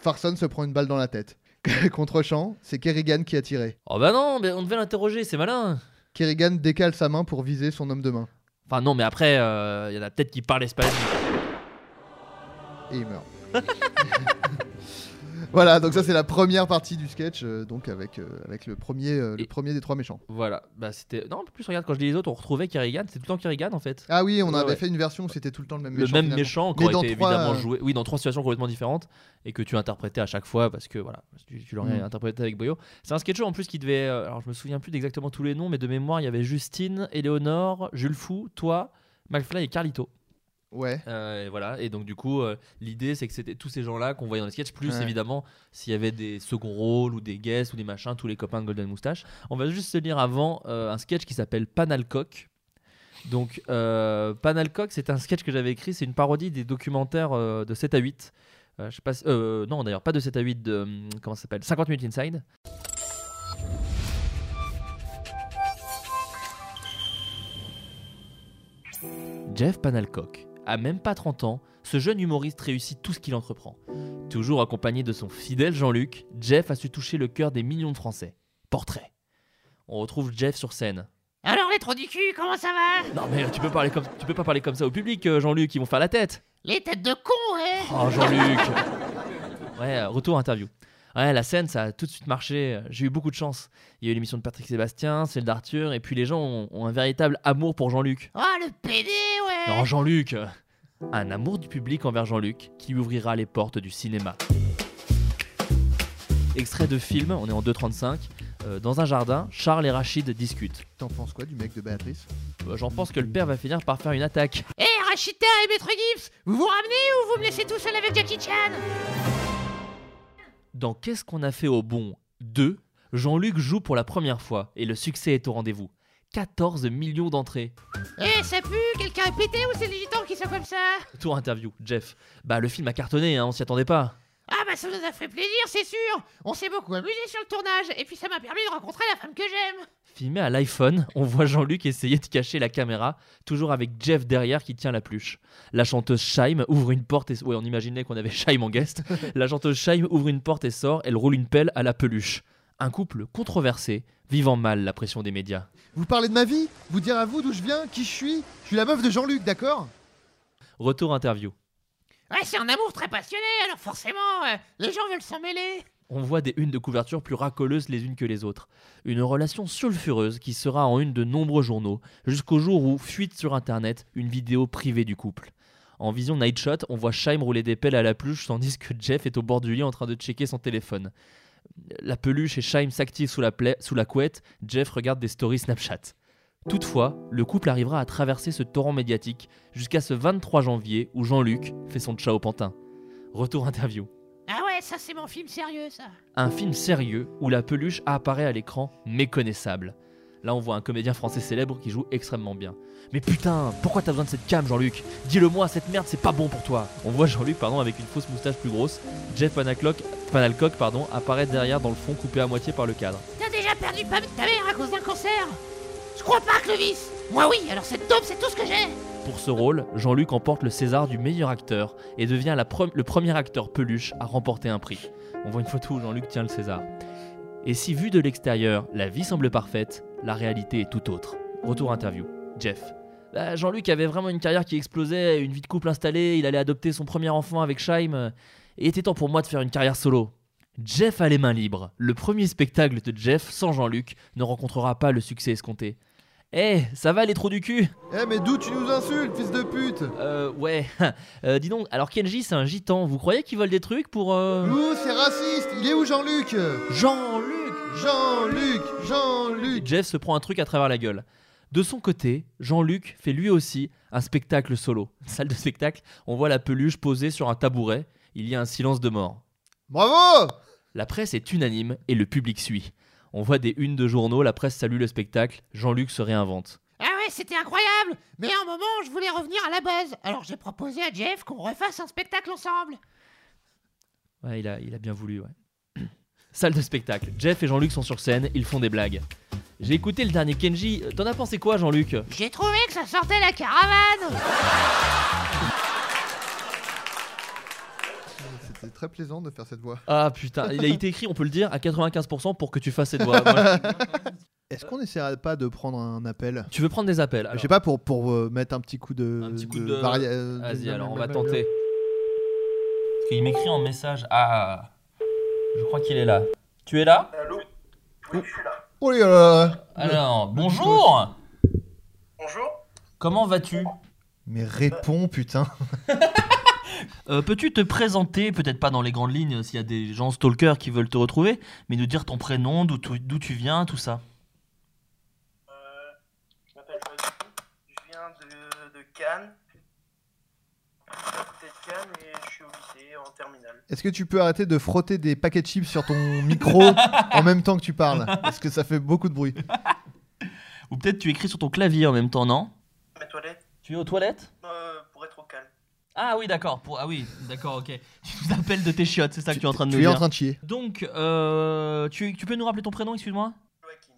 Farson se prend une balle dans la tête. Contre-champ, c'est Kerrigan qui a tiré. Oh bah non, mais on devait l'interroger, c'est malin. Kerrigan décale sa main pour viser son homme de main. Enfin non, mais après, il y en a peut-être qui parlent espagnol. Et il meurt. voilà, donc ça c'est la première partie du sketch, euh, donc avec, euh, avec le, premier, euh, le Et- premier des trois méchants. Voilà, bah c'était. Non, en plus, regarde, quand je dis les autres, on retrouvait Kerrigan, c'était tout le temps Kerrigan en fait. Ah oui, on Ouais, avait ouais. fait une version où c'était tout le temps le même le méchant. même finalement. méchant Mais qui dans aurait été trois, évidemment euh, joué oui dans trois situations complètement différentes et que tu interprétais à chaque fois parce que voilà tu, tu l'aurais Mm. interprété avec Boyo c'est un sketch show en plus qui devait euh, alors je me souviens plus d'exactement tous les noms mais de mémoire il y avait Justine Éléonore Jules Fou toi McFly et Carlito Ouais. Euh, et voilà et donc du coup euh, l'idée c'est que c'était tous ces gens là qu'on voyait dans les sketchs plus Ouais. évidemment s'il y avait des seconds rôles ou des guests ou des machins tous les copains de Golden Moustache on va juste se lire avant euh, un sketch qui s'appelle Panalcock Donc, Panalcock, c'est un sketch que j'avais écrit. C'est une parodie des documentaires de 7 à 8. Euh, je sais pas si- non, d'ailleurs, pas de 7 à 8, de. hum, comment ça s'appelle? 50 minutes inside. Jeff Panalcock. À même pas 30 ans, ce jeune humoriste réussit tout ce qu'il entreprend. Toujours accompagné de son fidèle Jean-Luc, Jeff a su toucher le cœur des millions de Français. Portrait. On retrouve Jeff sur scène. Alors les trous du cul, comment ça va? Non mais tu peux, parler comme, tu peux pas parler comme ça au public, euh, Jean-Luc, ils vont faire la tête. Les têtes de con, ouais Oh Jean-Luc Ouais, euh, retour interview. Ouais, la scène, ça a tout de suite marché. J'ai eu beaucoup de chance. Il y a eu l'émission de Patrick Sébastien, celle d'Arthur, et puis les gens ont, ont un véritable amour pour Jean-Luc. Oh, le PD, ouais Non, Jean-Luc Un amour du public envers Jean-Luc qui lui ouvrira les portes du cinéma. Extrait de film, on est en 2.35. euh, dans un jardin, Charles et Rachid discutent. T'en penses quoi du mec de Béatrice? Euh, J'en pense que le père va finir par faire une attaque. Hé, Rachita et Maître Gibbs Vous vous ramenez ou vous me laissez tout seul avec Jackie Chan? Dans Qu'est-ce qu'on a fait au bon 2, Jean-Luc joue pour la première fois et le succès est au rendez-vous. 14 millions d'entrées. Eh, ça pue Quelqu'un est pété ou c'est les gitans qui sont comme ça? Tour interview, Jeff. Bah le film a cartonné, hein, on s'y attendait pas. Ah bah ça nous a fait plaisir, c'est sûr On s'est beaucoup amusé sur le tournage, et puis ça m'a permis de rencontrer la femme que j'aime Filmé à l'iPhone, on voit Jean-Luc essayer de cacher la caméra, toujours avec Jeff derrière qui tient la pluche. La chanteuse Shaim ouvre une porte et... Ouais, on imaginait qu'on avait Shaim en guest. La chanteuse Shaim ouvre une porte et sort, elle roule une pelle à la peluche. Un couple controversé, vivant mal la pression des médias. Vous parlez de ma vie? Vous dire à vous d'où je viens, qui je suis? Je suis la meuf de Jean-Luc, d'accord? Retour interview. Ouais, c'est un amour très passionné, alors forcément, euh, les gens veulent s'en mêler On voit des unes de couverture plus racoleuses les unes que les autres. Une relation sulfureuse qui sera en une de nombreux journaux, jusqu'au jour où fuite sur internet une vidéo privée du couple. En vision night shot, on voit Shaim rouler des pelles à la peluche tandis que Jeff est au bord du lit en train de checker son téléphone. La peluche et Shaim s'activent sous la couette, Jeff regarde des stories Snapchat. Toutefois, le couple arrivera à traverser ce torrent médiatique jusqu'à ce 23 janvier où Jean-Luc fait son ciao pantin. Retour interview. Ah ouais, ça c'est mon film sérieux, ça Un film sérieux où la peluche apparaît à l'écran méconnaissable. Là, on voit un comédien français célèbre qui joue extrêmement bien. Mais putain, pourquoi t'as besoin de cette cam, Jean-Luc? Dis-le-moi, cette merde, c'est pas bon pour toi. On voit Jean-Luc, pardon, avec une fausse moustache plus grosse. Jeff Panaclock, Panalcock, pardon, apparaît derrière dans le fond, coupé à moitié par le cadre. T'as déjà perdu pas ta mère à cause d'un cancer? Je crois pas, Clovis Moi oui, alors cette dope, c'est tout ce que j'ai Pour ce rôle, Jean-Luc emporte le César du meilleur acteur et devient le premier acteur peluche à remporter un prix. On voit une photo où Jean-Luc tient le César. Et si vu de l'extérieur, la vie semble parfaite, la réalité est tout autre. Retour interview. Jeff. Bah, Jean-Luc avait vraiment une carrière qui explosait, une vie de couple installée, il allait adopter son premier enfant avec Shaim. euh, Et il était temps pour moi de faire une carrière solo. Jeff a les mains libres. Le premier spectacle de Jeff sans Jean-Luc ne rencontrera pas le succès escompté. Eh, ça va les trous du cul? Eh mais d'où tu nous insultes, fils de pute? Euh, ouais. Euh, dis donc, alors Kenji, c'est un gitan. Vous croyez qu'il vole des trucs pour. Euh... Ouh, c'est raciste Il est où Jean-Luc? Jean-Luc Jean-Luc Jean-Luc Jeff se prend un truc à travers la gueule. De son côté, Jean-Luc fait lui aussi un spectacle solo. Salle de spectacle, on voit la peluche posée sur un tabouret. Il y a un silence de mort. Bravo La presse est unanime et le public suit. On voit des unes de journaux, la presse salue le spectacle, Jean-Luc se réinvente. Ah ouais, c'était incroyable Mais à un moment, je voulais revenir à la base, alors j'ai proposé à Jeff qu'on refasse un spectacle ensemble Ouais, il a, il a bien voulu, ouais. Salle de spectacle. Jeff et Jean-Luc sont sur scène, ils font des blagues. J'ai écouté le dernier Kenji. T'en as pensé quoi, Jean-Luc? J'ai trouvé que ça sortait la caravane C'était très plaisant de faire cette voix. Ah putain, il a été écrit, on peut le dire, à 95% pour que tu fasses cette voix. Moi, Est-ce qu'on n'essaierait pas de prendre un appel? Tu veux prendre des appels Je sais pas, pour, pour euh, mettre un petit coup de... Un petit coup de- varia- euh, Vas-y, de- alors on va tenter. Parce qu'il m'écrit en message. Ah, je crois qu'il est là. Tu es là? Oh là là Alors, bonjour Bonjour. Comment vas-tu? Mais réponds, putain Euh, Peux-tu te présenter, peut-être pas dans les grandes lignes, s'il y a des gens stalkers qui veulent te retrouver, mais nous dire ton prénom, d'où tu, viens, tout ça? Euh, je m'appelle. Je viens de, de Cannes. À côté de Cannes et je suis au lycée en terminale. Est-ce que tu peux arrêter de frotter des paquets de chips sur ton micro en même temps que tu parles? Parce que ça fait beaucoup de bruit. Ou peut-être tu écris sur ton clavier en même temps, non? Mes toilettes, Tu es aux toilettes? Euh, pour être au calme. Ah oui, d'accord. Pour... Ah oui, d'accord, ok. Tu nous appelles de tes chiottes, c'est ça que tu es en train de nous Tu es dire. en train de chier. Donc, euh, tu, tu peux nous rappeler ton prénom, excuse-moi? Joachim.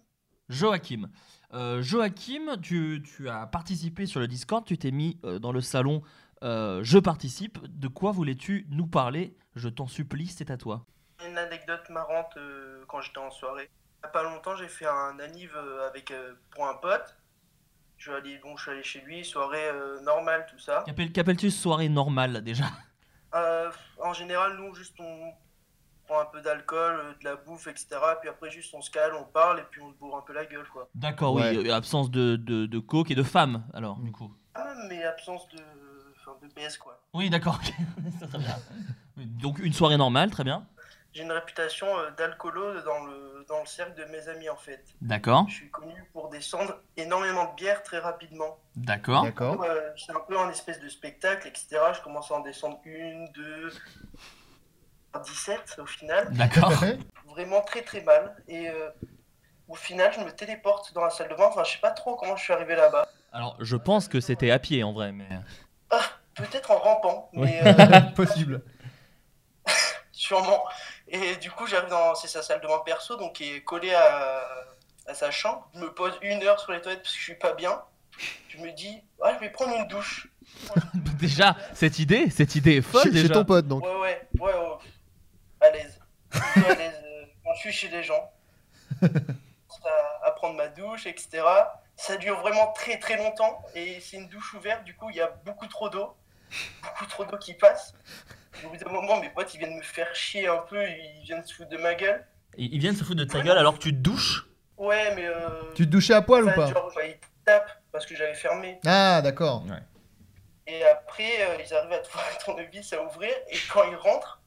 Joachim. Euh, Joachim, tu, tu as participé sur le Discord, tu t'es mis euh, dans le salon euh, Je participe. De quoi voulais-tu nous parler? Je t'en supplie, c'est à toi. Une anecdote marrante euh, quand j'étais en soirée. Il y a pas longtemps, j'ai fait un anniv avec, euh, pour un pote. Je suis allé, bon, je suis allé chez lui, soirée euh, normale, tout ça. Qu'appelles- Qu'appelles-tu soirée normale déjà? Euh, en général, nous, juste on prend un peu d'alcool, euh, de la bouffe, etc. Puis après, juste on se cale, on parle et puis on se bourre un peu la gueule, quoi. D'accord, Ouais. oui, absence de, de, de coke et de femmes, alors, du coup. Ah, mais absence de, enfin, de baisse, quoi. Oui, d'accord, ok. C'est très bien. Oui, Donc, une soirée normale, très bien. J'ai une réputation euh, d'alcoolo dans le, dans le cercle de mes amis, en fait. D'accord, Je suis connu pour descendre énormément de bière très rapidement. d'accord. D'accord. Euh, c'est un peu un espèce de spectacle, etc. Je commence à en descendre une, deux, 17 au final. D'accord. Vraiment très très mal. Et euh, au final, je me téléporte dans la salle de bain. Enfin, je sais pas trop comment je suis arrivé là-bas. Alors, je pense que c'était à pied en vrai, mais. Ah, peut-être en rampant, Oui. euh, Possible. sûrement. Et du coup, j'arrive dans c'est sa salle de bain perso, donc qui est collée à, à sa chambre. Je me pose une heure sur les toilettes parce que je suis pas bien. Je me dis, ah, je vais prendre une douche. déjà, cette idée, cette idée est folle Chez, chez ton pote, donc. Ouais, ouais, ouais, ouais. À l'aise. Plutôt à l'aise. euh, Quand je suis chez les gens. à, à prendre ma douche, etc. Ça dure vraiment très très longtemps. Et c'est une douche ouverte, du coup, il y a beaucoup trop d'eau. Beaucoup trop d'eau qui passe. Au bout d'un moment, mes potes, ils viennent me faire chier un peu. Ils viennent se foutre de ma gueule. Ils ils viennent se foutre de ta gueule alors que tu te douches Ouais, mais. Euh, Tu te douchais à poil ou pas genre, bah, ils tapent parce que j'avais fermé. Ah, d'accord. Et après, euh, ils arrivent à trouver un tournevis à ouvrir. Et quand ils rentrent,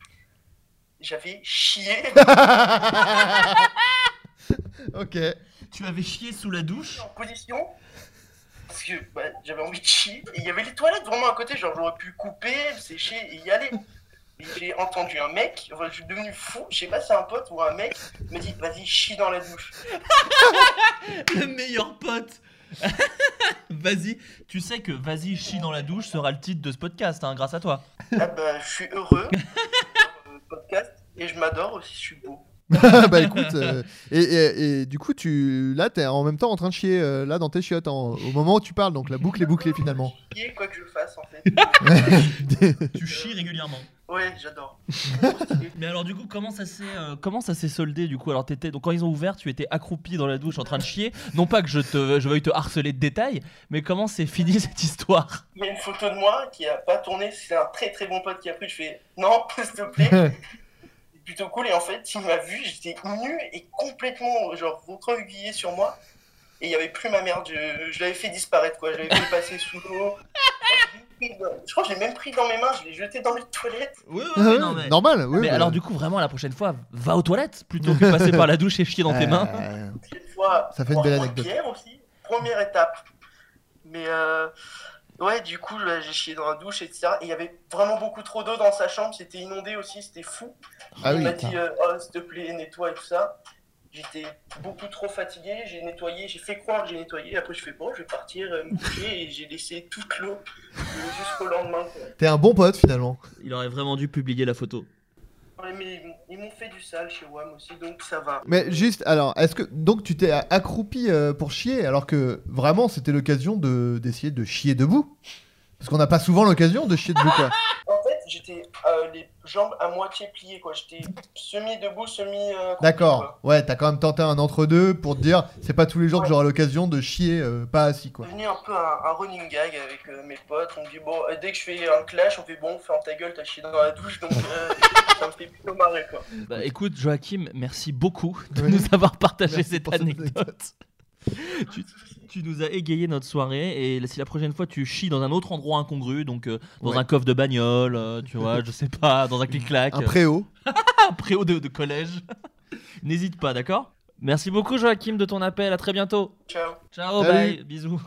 j'avais chié. ok. Tu avais chié sous la douche en position parce que bah, j'avais envie de chier et il y avait les toilettes vraiment à côté genre j'aurais pu couper sécher et y aller j'ai entendu un mec enfin, je suis devenu fou je sais pas si c'est un pote ou un mec il m'a dit vas-y chie dans la douche Le meilleur pote Vas-y, tu sais que Vas-y, chie dans la douche sera le titre de ce podcast, hein, grâce à toi. ah bah je suis heureux euh, podcast et je m'adore aussi je suis beau bah écoute, euh, et, et- et du coup, tu là, t'es en même temps en train de chier euh, là dans tes chiottes en- au moment où tu parles, donc la boucle est bouclée finalement. chier quoi que je fasse en fait Tu chies régulièrement. Ouais j'adore. Mais alors du coup, comment ça s'est euh, comment ça s'est soldé du coup? Alors t'étais donc quand ils ont ouvert, tu étais accroupi dans la douche en train de chier. Non pas que je te je veuille te harceler de détails, mais comment s'est finie cette histoire? Il y a une photo de moi qui a pas tourné. C'est un très très bon pote qui a pris. Je fais non s'il te plaît. C'est plutôt cool. Et en fait il m'a vu. J'étais nu et complètement genre recroquevillé sur moi. Et il y avait plus ma merde je, je l'avais fait disparaître quoi. Je l'avais fait passer sous l'eau je crois que je l'ai même pris dans mes mains je l'ai jeté dans les toilettes Oui, Ah ouais, Normal, oui. mais bah. alors du coup vraiment la prochaine fois, va aux toilettes plutôt que de passer par la douche et chier dans tes mains. Euh, fois Ça fait une belle anecdote. Aussi première étape mais euh, ouais du coup j'ai chié dans la douche etc et il y avait vraiment beaucoup trop d'eau dans sa chambre c'était inondé aussi c'était fou Ah il oui. m'a dit euh, oh, s'il te plaît nettoie et tout ça j'étais beaucoup trop fatigué j'ai nettoyé j'ai fait croire que j'ai nettoyé après je fais bon je vais partir euh, me coucher et j'ai laissé toute l'eau jusqu'au lendemain quoi. T'es un bon pote finalement. Il aurait vraiment dû publier la photo. Ouais, mais ils m'ont- fait du sale chez WAM aussi donc ça va Mais juste, alors, est-ce que donc tu t'es accroupi euh, pour chier alors que vraiment c'était l'occasion de d'essayer de chier debout? Parce qu'on n'a pas souvent l'occasion de chier debout quoi. J'étais euh, les jambes à moitié pliées quoi j'étais semi debout semi euh, D'accord. Ouais, t'as quand même tenté un entre-deux pour te dire c'est pas tous les jours que j'aurai l'occasion de chier euh, pas assis quoi. C'est devenu un peu un, un running gag avec euh, mes potes. On me dit, bon, euh, dès que je fais un clash, on fait, bon, ferme ta gueule, t'as chié dans la douche, donc euh, ça me fait plutôt marrer, quoi. Bah, écoute Joachim, merci beaucoup de Oui. nous avoir partagé Merci cette anecdote. tu, tu nous as égayé notre soirée et si la prochaine fois tu chies dans un autre endroit incongru, donc euh, dans Ouais. un coffre de bagnole, euh, tu vois, je sais pas, dans un clic-clac, Un préau. un préau de, de collège, n'hésite pas, d'accord? Merci beaucoup Joachim de ton appel, à très bientôt. Ciao. Ciao, Salut. bye, bisous.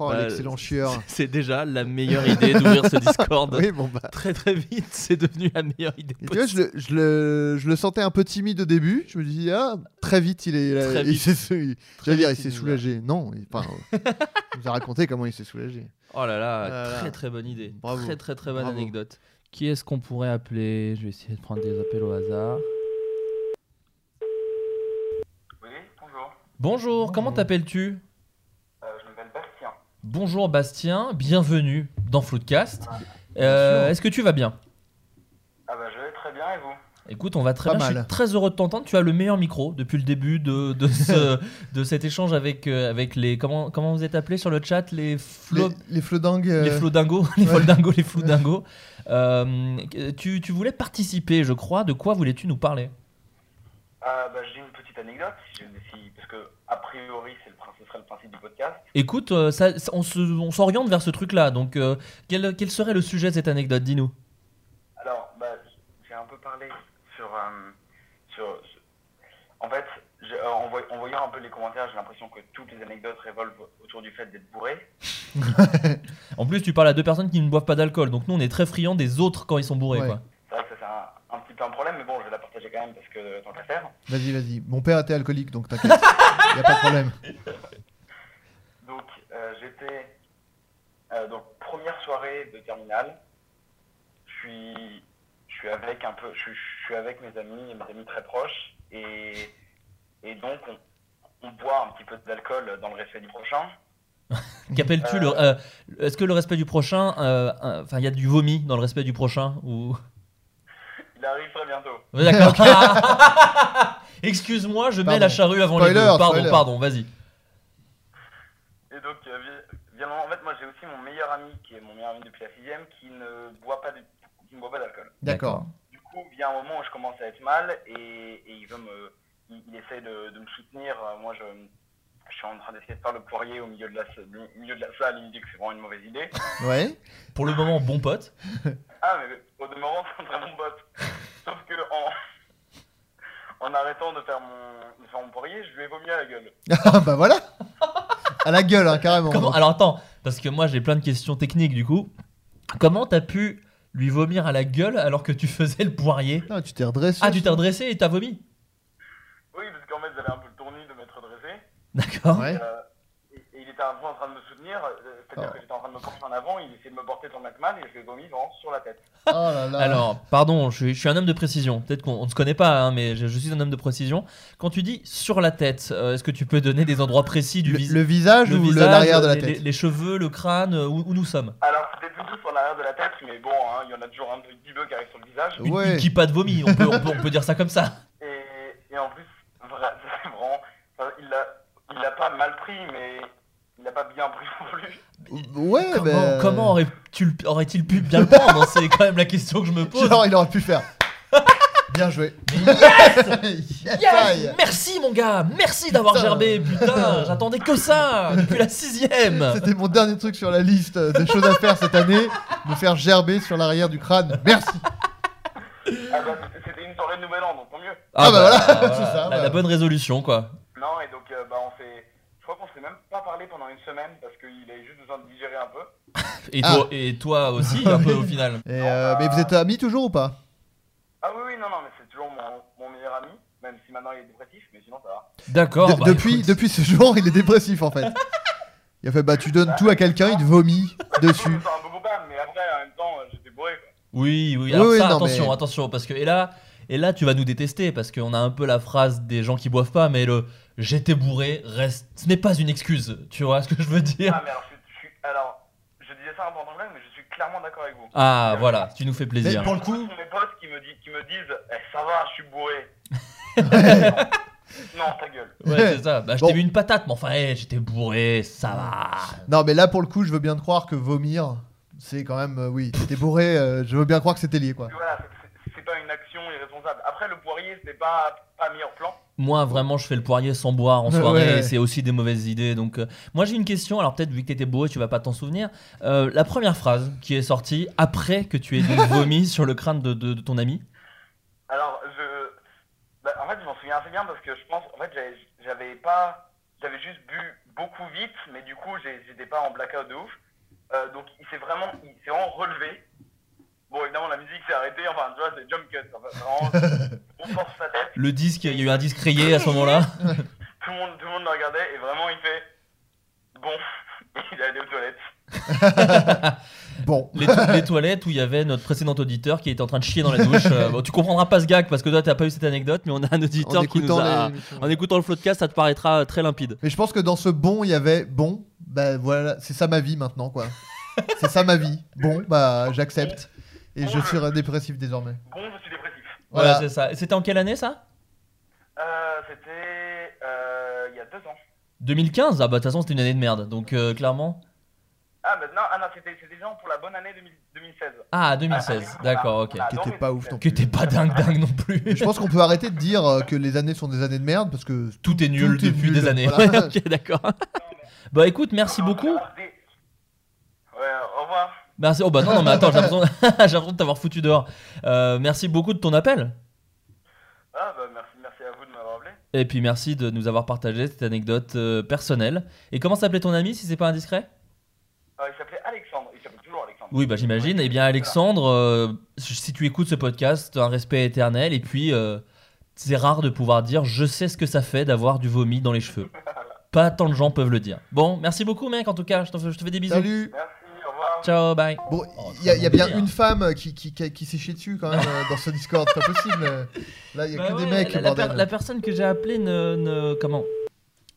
Oh, Bah, l'excellent chieur. C'est déjà la meilleure idée d'ouvrir ce Discord. oui, bon bah. Très très vite, c'est devenu la meilleure idée tu vois, je le, je, le, je le sentais un peu timide au début. Je me dis, ah, très vite, il est. Très il vite. s'est- soulagé. Non, il, enfin, il nous a raconté comment il s'est soulagé. Oh là là, très très bonne idée. Bravo. Très très très bonne Bravo. anecdote. Qui est-ce qu'on pourrait appeler? Je vais essayer de prendre des appels au hasard. Oui, bonjour. Bonjour, comment t'appelles-tu Euh, je m'appelle Bastien. Bonjour Bastien, bienvenue dans Floodcast. Euh, Est-ce que tu vas bien? Ah bah je vais très bien et vous? Écoute, on va très Pas bien. Je mal. suis très heureux de t'entendre. Tu as le meilleur micro depuis le début de, de, ce- de cet échange avec, euh, avec les. Comment, comment vous êtes appelés sur le chat? Les Les, flo... les flodingues. euh, Les flodingos, les ouais. foldingos, les floudingos. Euh, tu, tu voulais participer, je crois. De quoi voulais-tu nous parler? Ah bah j'ai une petite anecdote, si- si- parce que a priori c'est le, prin- ce serait le principe du podcast. Écoute, euh, ça- ça- on se- on s'oriente vers ce truc-là. Donc, euh, quel, quel serait le sujet de cette anecdote? Dis-nous. Alors bah j'ai un peu parlé sur... euh, sur, sur- en fait, euh, en, voy- en voyant un peu les commentaires, j'ai l'impression que toutes les anecdotes révolvent autour du fait d'être bourré. En plus, tu parles à deux personnes qui ne boivent pas d'alcool. Donc, nous, on est très friands des autres quand ils sont bourrés. Ouais. Quoi. C'est vrai que ça c'est un, petit peu un problème, mais bon je vais la partager quand même parce que tant qu'à faire. Vas-y, vas-y. Mon père était alcoolique, donc t'inquiète. y a pas de problème. Donc euh, j'étais euh, donc première soirée de terminale. Je suis je suis avec un peu je, suis- je suis avec mes amis mes amis très proches et et donc on, on boit un petit peu d'alcool dans le respect du prochain. Qu'appelles-tu Euh. le. euh, Est-ce que le respect du prochain. euh, euh, Enfin, il y a du vomi dans le respect du prochain ou... Arrive très bientôt. D'accord. Excuse-moi, je mets la charrue avant les Spoiler, deux. Pardon, spoiler. pardon, vas-y. Et donc euh, vi- bien en fait moi j'ai aussi mon meilleur ami qui est mon meilleur ami depuis la sixième qui ne boit pas de, qui ne boit pas d'alcool. D'accord. Du coup, vient un moment où je commence à être mal et, et il veut me, il, il essaie de, de me soutenir. Moi, je, je suis en train d'essayer de faire le poirier au milieu de la, milieu de la salle. Il me dit que c'est vraiment une mauvaise idée. Ouais. Pour le moment, bon pote. Ah, mais au demeurant, c'est un très bon pote. Sauf que en, en arrêtant de faire mon, de faire mon poirier, je lui ai vomi à la gueule. Ah bah voilà. À la gueule, hein, carrément. Comment Alors attends, parce que moi j'ai plein de questions techniques du coup. Comment t'as pu lui vomir à la gueule alors que tu faisais le poirier? Ah, tu t'es redressé. Ah, tu t'es redressé et t'as vomi? Oui, parce qu'en fait, j'avais un peu le tournis de m'être dressé. D'accord. Ouais. Euh, et, et il était un peu en train de me soutenir. euh, C'est-à-dire Oh. que j'étais en train de me porter en avant. Il essayait de me porter bien que mal. Et je l'ai vomi vraiment sur la tête. Oh là là. Alors, pardon, je suis, je suis un homme de précision. Peut-être qu'on on ne se connaît pas, hein, mais je, je suis un homme de précision. Quand tu dis sur la tête, euh, est-ce que tu peux donner des endroits précis du le, vis- le visage le ou le- visage, l'arrière de la les, tête les- les cheveux, le crâne, où, où nous sommes? Alors, c'était plutôt sur l'arrière de la tête, mais bon, hein, il y en a toujours un petit peu qui arrive sur le visage. Une, Ouais. une kippa de vomi, on peut, on, peut, on peut dire ça comme ça. Et, et en plus, vraiment, il l'a pas mal pris, mais il l'a pas bien pris non plus. Ouais, Comment, ben. comment aurait-il pu bien le prendre C'est quand même la question que je me pose. Genre, il aurait pu faire. Bien joué. Yes Yes. Merci mon gars, merci d'avoir gerbé, putain, j'attendais que ça depuis la sixième. C'était mon dernier truc sur la liste des choses à faire cette année. Me faire gerber sur l'arrière du crâne. Merci. Ah bah, c'était- une soirée de nouvel an, donc tant mieux. Ah bah voilà, c'est ça, La, bah. la bonne résolution quoi. Non, et donc, euh, bah, on s'est, je crois qu'on s'est pendant une semaine parce qu'il avait juste besoin de digérer un peu. Et Ah. toi, et toi aussi un peu au final. Et euh, mais vous êtes amis toujours ou pas? Ah oui, oui, non, non, mais c'est toujours mon, mon meilleur ami, même si maintenant il est dépressif, mais sinon ça va. D'accord. De- bah, depuis, écoute. depuis ce jour, il est dépressif en fait. Il a fait bah tu donnes tout à quelqu'un, il te vomit dessus. C'est un peu coupable, mais après, en même temps, euh, j'étais bourré, quoi. Oui, oui. Oui, Alors oui, ça, non, attention, mais- attention, parce que et là, et là, tu vas nous détester parce qu'on a un peu la phrase des gens qui boivent pas, mais le j'étais bourré reste. Ce n'est pas une excuse. Tu vois ce que je veux dire? Ah, mais alors, je, suis- je suis, alors, je disais ça un peu en anglais, mais je suis clairement d'accord avec vous. Ah voilà, tu nous fais plaisir. Mais pour le Ce coup, sont mes potes qui me, di- qui me disent eh, Ça va, je suis bourré. non, ta gueule. Ouais, c'est ça. Bah, je Bon. t'ai mis une patate, mais enfin, hey, j'étais bourré, ça va. non mais là pour le coup, je veux bien te croire que vomir, c'est quand même euh, oui, t'es bourré. euh, je veux bien croire que c'était lié quoi. Voilà, c'est pas une action irresponsable. Après, le poirier, c'était pas, pas mis en plan. Moi, vraiment, je fais le poirier sans boire en soirée. Ouais. C'est aussi des mauvaises idées. Donc, euh, moi, j'ai une question. Alors, peut-être vu que t'étais bourré, tu vas pas t'en souvenir. Euh, la première phrase qui est sortie après que tu aies vomi sur le crâne de, de- de ton ami? Alors, je. Bah, en fait, je m'en souviens assez bien parce que je pense. En fait, j'avais- pas. J'avais juste bu beaucoup vite, mais du coup, j'ai- j'étais pas en blackout de ouf. Euh, donc, il s'est vraiment, il s'est vraiment relevé. Bon, évidemment, la musique s'est arrêtée. Enfin, tu vois, c'est jump cut. Enfin, vraiment, on force sa tête. Le disque, il y a eu un disque rayé à ce moment-là. Tout le monde, tout le monde le regardait et vraiment, il fait bon. il est allé aux toilettes. Bon. Les, to- les toilettes où il y avait notre précédent auditeur qui était en train de chier dans la douche. Euh, bon, tu comprendras pas ce gag parce que toi t'as pas eu cette anecdote, mais on a un auditeur En qui nous écoutant a. l'émission. En écoutant le floodcast, ça te paraîtra très limpide. Mais je pense que dans ce bon, il y avait bon, bah voilà, c'est ça ma vie maintenant, quoi. c'est ça ma vie. Bon, bah j'accepte. Et je suis dépressif désormais. Bon, je suis dépressif. Voilà, Voilà. c'est ça. Et C'était en quelle année ça? Euh, C'était euh, il y a deux ans. 2015 Ah bah de toute façon c'était une année de merde, donc euh, clairement. Ah, mais non, ah, non c'était c'était déjà pour la bonne année 2000 2016. Ah 2016, Ah, d'accord, ok. Qui était pas ouf non Qui était pas dingue dingue non plus. Mais je pense qu'on peut arrêter de dire euh, que les années sont des années de merde parce que Tout est nul Tout est depuis nul, des années. voilà. Ok, d'accord. bah écoute, merci beaucoup. Ouais, au revoir. Merci. Oh bah non, non mais attends, j'ai l'impression de t'avoir foutu dehors. Euh, merci beaucoup de ton appel. Ah, bah merci, merci à vous de m'avoir appelé. Et puis merci de nous avoir partagé cette anecdote euh, personnelle. Et comment s'appelait ton ami si c'est pas indiscret? Euh, il s'appelait Alexandre. Il s'appelle toujours Alexandre. Oui, bah j'imagine. Eh bien Alexandre, euh, si tu écoutes ce podcast, un respect éternel. Et puis euh, c'est rare de pouvoir dire je sais ce que ça fait d'avoir du vomi dans les cheveux. Pas tant de gens peuvent le dire. Bon, merci beaucoup mec en tout cas. Je te fais, des bisous. Salut Merci, revoir. Ciao, bye. Bon, Oh, il y a, il y a bien une femme qui, qui, qui, qui s'est chiée dessus quand même euh, dans ce Discord, c'est pas possible. euh. Là, il y a Bah que des mecs, la, la per- bordel. la personne que j'ai appelée ne, ne- comment?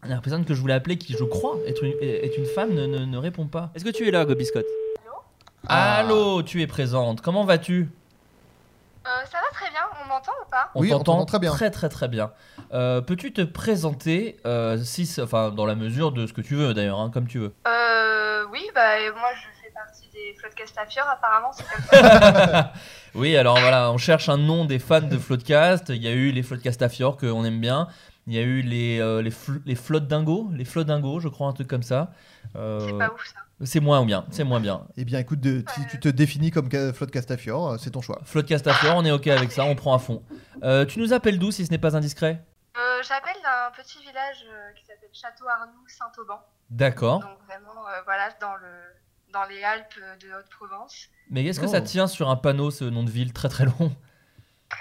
La personne que je voulais appeler, qui je crois être une, est une femme, ne, ne- ne répond pas. Est-ce que tu es là, Gobiscotte? Ah. Allô, tu es présente. Comment vas-tu? Euh, ça va très bien, on m'entend ou pas? Oui, on t'entend très bien. Très très très bien. Euh, Peux-tu te présenter, euh, si, enfin dans la mesure de ce que tu veux d'ailleurs, hein, comme tu veux? Euh, oui, bah moi je partie des Floodcastafieurs apparemment, c'est comme ça. oui, alors voilà, on cherche un nom des fans de Floodcast. Il y a eu les Floodcastafiores qu'on aime bien. Il y a eu les, euh, les, fl- les Flood Dingo, les Flood Dingo, je crois, un truc comme ça. Euh, C'est pas ouf ça. c'est moins bien, c'est moins bien. Eh bien, écoute, de- si tu te définis comme Flotte Castafiore, c'est ton choix. Floodcastafiore, on est ok avec ça, on prend à fond. Euh, tu nous appelles d'où si ce n'est pas indiscret? Euh, J'appelle d'un petit village qui s'appelle Château Arnoux Saint-Auban. D'accord. Donc vraiment, euh, voilà, dans, le, dans les Alpes de Haute-Provence. Mais est-ce que Oh. ça tient sur un panneau ce nom de ville très très long?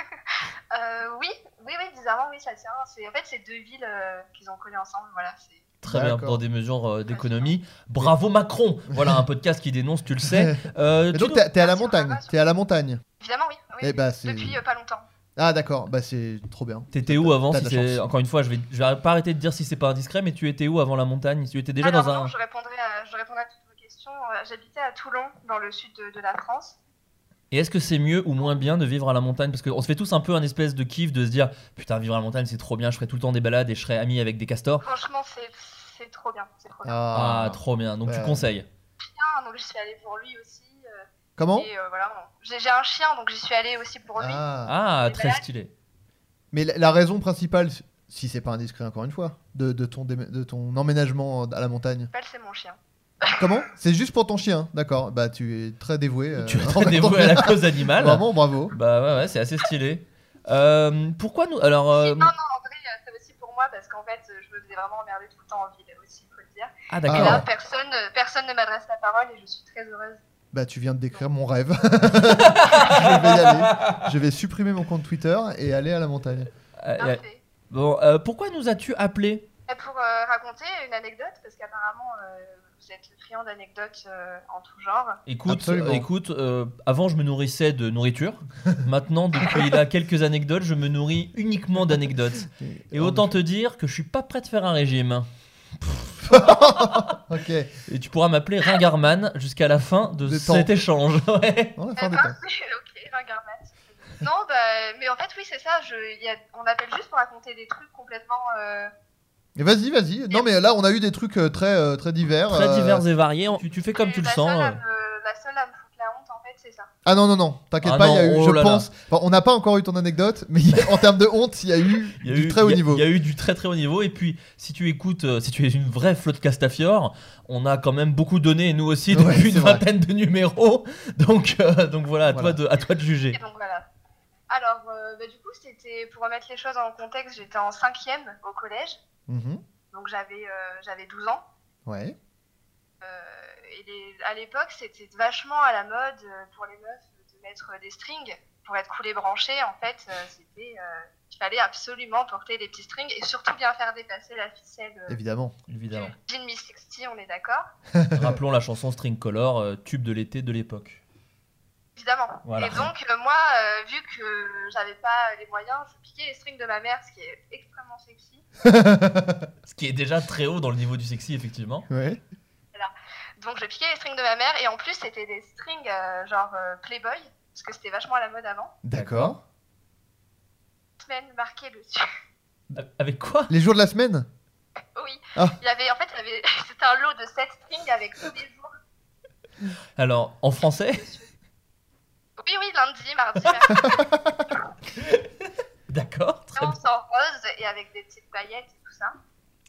Euh, oui, oui, oui, bizarrement, oui, ça tient. C'est- En fait, c'est deux villes euh, qu'ils ont collées ensemble, voilà. c'est- Très bien, pour des mesures euh, d'économie. Bravo Macron Voilà un podcast qui dénonce, tu le sais. Euh, Mais donc, nous- t'es à la Merci, montagne. T'es à la montagne. Évidemment, oui, oui. Eh bah, c'est. Depuis euh, pas longtemps. Ah, d'accord, bah c'est trop bien. T'étais où avant si. Encore une fois, je vais, je vais pas arrêter de dire si c'est pas indiscret, mais tu étais où avant la montagne? Tu étais déjà Alors, dans non, un. je, répondrai à, je répondrai à. Euh, J'habitais à Toulon, dans le sud de, de la France. Et est-ce que c'est mieux ou moins bien de vivre à la montagne? Parce qu'on se fait tous un peu un espèce de kiff de se dire Putain, vivre à la montagne c'est trop bien, je ferai tout le temps des balades et je serai ami avec des castors. Franchement, c'est c'est trop bien. C'est trop bien. Ah, Ah, trop bien, donc tu conseilles? Chien, donc j'y suis allée pour lui aussi. euh, Comment? euh, voilà, j'ai un chien, donc j'y suis allée aussi pour lui. Ah. Ah, très balades. stylé. Mais la, la raison principale, si c'est pas indiscret encore une fois, de, de ton, de ton emménagement à la montagne? C'est mon chien. Comment? C'est juste pour ton chien, d'accord. Bah tu es très dévoué. euh, Tu es en très dévoué à la cause animale. Vraiment, bravo. Bah ouais, ouais, c'est assez stylé. Euh, pourquoi nous. Alors. euh, Non, non, en vrai, euh, c'est aussi pour moi parce qu'en fait, euh, je me faisais vraiment emmerder tout le temps en ville aussi, faut le dire. Ah, Et là, d'accord. personne, euh, personne ne m'adresse la parole et je suis très heureuse. Bah tu viens de décrire mon rêve. je vais y aller. Je vais supprimer mon compte Twitter et aller à la montagne. Euh, euh, Parfait. bon, euh, pourquoi nous as-tu appelé Et pour euh, raconter une anecdote, parce qu'apparemment, euh, vous êtes friand d'anecdotes euh, en tout genre. Écoute, euh, écoute euh, avant je me nourrissais de nourriture. Maintenant, depuis là quelques anecdotes, je me nourris uniquement d'anecdotes. Et autant te dire que je suis pas prêt de faire un régime. Ok. Et tu pourras m'appeler Ringarman jusqu'à la fin de Des cet temps. échange. Ouais. On va faire des temps. ok, regarde Matt. Non, bah, mais en fait, oui, c'est ça. Je, il y a, on appelle juste pour raconter des trucs complètement. Et Vas-y, vas-y. Non mais là on a eu des trucs euh, très euh, très divers. Très euh, divers et variés. Tu, tu fais comme et tu le sens. Seule à euh. me- la seule à me foutre la honte, en fait, c'est ça. Ah non non non, t'inquiète Ah pas, il y a eu, oh je là là. pense. enfin, on n'a pas encore eu ton anecdote, mais a- en termes de honte, il y a eu Il y a du eu, très haut il y a- niveau. Il y a eu du très très haut niveau. Et puis, si tu écoutes, euh, si tu es une vraie flotte Castafiore, on a quand même beaucoup donné, nous aussi, depuis une vrai. vingtaine de numéros. Donc, euh, donc voilà, à, Voilà. Toi de, à toi de juger. Et donc voilà. Alors, euh, bah, du coup, c'était pour remettre les choses en contexte, j'étais en cinquième au collège. Mhm. Donc j'avais euh, j'avais 12 ans. Ouais. Euh, et les- à l'époque, c'était vachement à la mode euh, pour les meufs de mettre des strings pour être cool et branché. En fait, c'était euh, il fallait absolument porter des petits strings et surtout bien faire dépasser la ficelle. euh, Évidemment. Évidemment. Jean Miss 60, on est d'accord Rappelons la chanson String Color, euh, tube de l'été de l'époque. Évidemment. Voilà. Et donc, euh, moi, euh, vu que j'avais pas les moyens, je piquais les strings de ma mère, ce qui est extrêmement sexy. Ce qui est déjà très haut dans le niveau du sexy, effectivement. Ouais. Donc, je piquais les strings de ma mère et en plus, c'était des strings euh, genre euh, Playboy, parce que c'était vachement à la mode avant. D'accord. Semaine marquée dessus. Avec quoi? Les jours de la semaine? Oui. Ah. Il y avait, en fait, il y avait, c'était un lot de 7 strings avec tous les jours. Alors, en français? Oui, oui, lundi, mardi, mercredi. D'accord, très en rose et avec des petites paillettes et tout ça.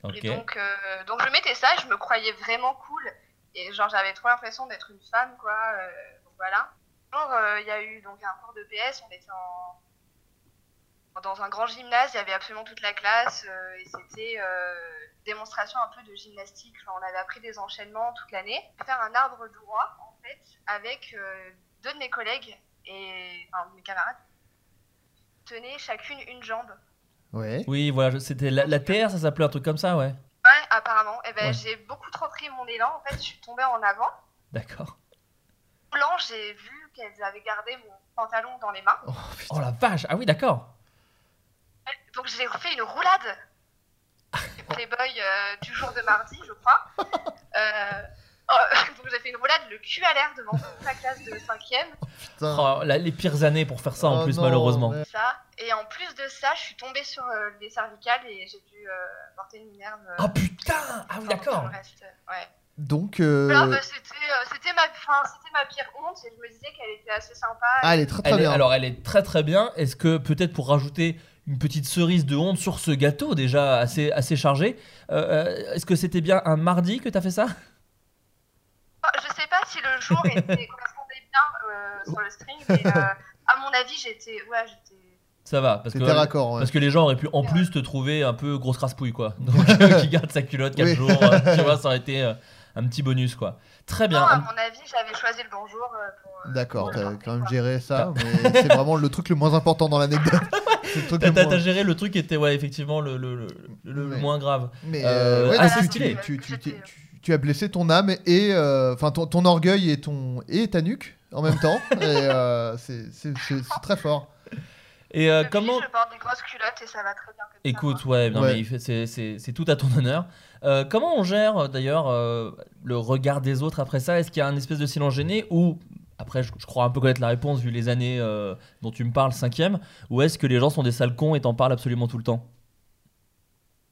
Ok. Et donc, euh, donc je mettais ça, je me croyais vraiment cool. Et genre, j'avais trop l'impression d'être une femme, quoi. euh, donc voilà. Un jour, euh, il y a eu donc un cours de PS, on était en... dans un grand gymnase, il y avait absolument toute la classe. euh, et c'était euh, démonstration un peu de gymnastique. Enfin, on avait appris des enchaînements toute l'année. Faire un arbre droit, en fait, avec euh, deux de mes collègues et enfin, mes camarades. Tenaient chacune une jambe. Ouais. Oui, voilà, c'était la, la TR, ça s'appelait un truc comme ça, ouais. Ouais, apparemment. Et ben, Ouais. j'ai beaucoup trop pris mon élan. En fait, je suis tombée en avant. D'accord. Blanc, j'ai vu qu'elles avaient gardé mon pantalon dans les mains. Oh la vache, ah oui, d'accord. Donc, j'ai fait une roulade. Playboy euh, du jour de mardi, je crois. Euh, oh, donc, j'ai fait une roulade le cul à l'air devant toute la classe de 5ème. Putain. Oh, la- les pires années pour faire ça en Oh plus, non, malheureusement. ouais. Ça. Et en plus de ça, je suis tombée sur euh, les cervicales et j'ai dû euh, porter une minerve. euh, Oh putain Ah oui, d'accord. Ouais. Donc. Voilà, bah, c'était ma, enfin, c'était ma pire honte et je me disais qu'elle était assez sympa. Ah, elle est très très Elle est- bien. alors, elle est très très bien. Est-ce que peut-être pour rajouter une petite cerise de honte sur ce gâteau déjà assez, assez chargé, euh, euh, est-ce que c'était bien un mardi que t'as fait ça? Oh, Je sais pas si le jour était, correspondait bien euh, sur le string, mais euh, à mon avis, j'étais. Ouais, j'étais. Ça va, parce que, C'était raccord, ouais. parce que les gens auraient pu en plus te trouver un peu grosse craspouille, quoi. Donc, euh, qui garde sa culotte 4 Oui. jours, euh, tu vois, ça aurait été euh, un petit bonus, quoi. Très bien. Non, à mon avis, j'avais choisi le bonjour euh, pour. euh, D'accord, pour le t'as quand même géré ça, mais c'est vraiment le truc le moins important dans l'anecdote. C'est le truc T'as le t'as- moins- t'as géré le truc qui était, ouais, effectivement, le, le, le, le- le Ouais. moins grave. Mais Euh, euh, ouais, ah, donc c'est tu- stylé. Tu, tu, tu, tu- tu as blessé ton âme et euh, enfin ton, ton orgueil et ton et ta nuque en même temps. et euh, c'est très fort. Et euh, Depuis, comment. Je porte des grosses culottes et ça va très bien comme Écoute, ça. ouais, Ouais. c'est- c'est c'est tout à ton honneur. Euh, comment on gère d'ailleurs euh, le regard des autres après ça? Est-ce qu'il y a un espèce de silence gêné ou après je, je crois un peu connaître la réponse vu les années euh, dont tu me parles, cinquième, ou est-ce que les gens sont des sales cons et t'en parlent absolument tout le temps?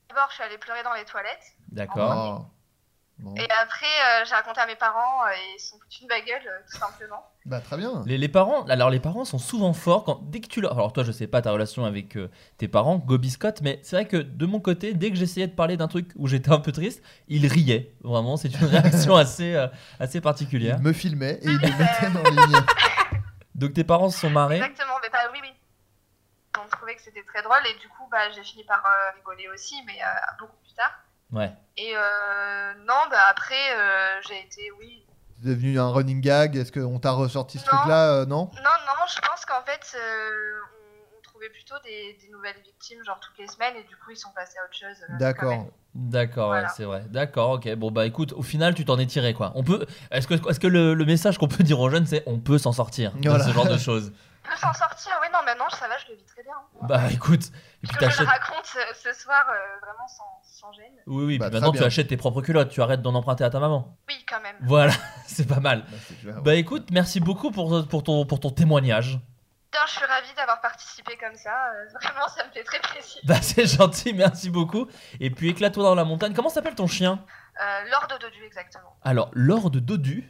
D'abord, je suis allée pleurer dans les toilettes. D'accord. Bon. Et après, euh, j'ai raconté à mes parents euh, et ils sont foutus de ma gueule, euh, tout simplement. Bah très bien. Les, les parents, alors les parents sont souvent forts quand dès que tu leur, alors toi je sais pas ta relation avec euh, tes parents, Gobi Scott, mais c'est vrai que de mon côté, dès que j'essayais de parler d'un truc où j'étais un peu triste, ils riaient. Vraiment, c'est une réaction assez euh, assez particulière. Il me filmait et il me mettait en ligne. Donc tes parents se sont marrés. Exactement, mais bah, oui, oui. On trouvait que c'était très drôle et du coup, bah, j'ai fini par euh, rigoler aussi, mais euh, beaucoup plus tard. Ouais. Et euh, non, bah après, euh, j'ai été, oui. C'est devenu un running gag. Est-ce qu'on t'a ressorti ce truc-là euh, Non? Non, non, je pense qu'en fait, euh, on, on trouvait plutôt des, des nouvelles victimes, genre toutes les semaines, et du coup, ils sont passés à autre chose. euh, D'accord. D'accord, ouais, c'est vrai. D'accord, ok. Bon bah écoute, au final, tu t'en es tiré quoi. On peut. Est-ce que, est-ce que le, le message qu'on peut dire aux jeunes, c'est on peut s'en sortir de Voilà. ce genre de choses? Peut s'en sortir, oui, non, maintenant, ça va, je le vis très bien. Bah écoute, et puis que je le t'achètes. raconte ce soir euh, vraiment sans, sans gêne. Oui, oui. Bah, puis maintenant, tu achètes tes propres culottes. Tu arrêtes d'en emprunter à ta maman. Oui, quand même. Voilà, c'est pas mal. Bah. Bah écoute, merci beaucoup pour, pour, ton, pour ton témoignage. Bien, je suis ravie d'avoir participé comme ça. euh, vraiment, ça me fait très plaisir. Bah c'est gentil, merci beaucoup. Et puis éclate-toi dans la montagne. Comment s'appelle ton chien? Euh, Lord Dodu, exactement. Alors, Lord Dodu.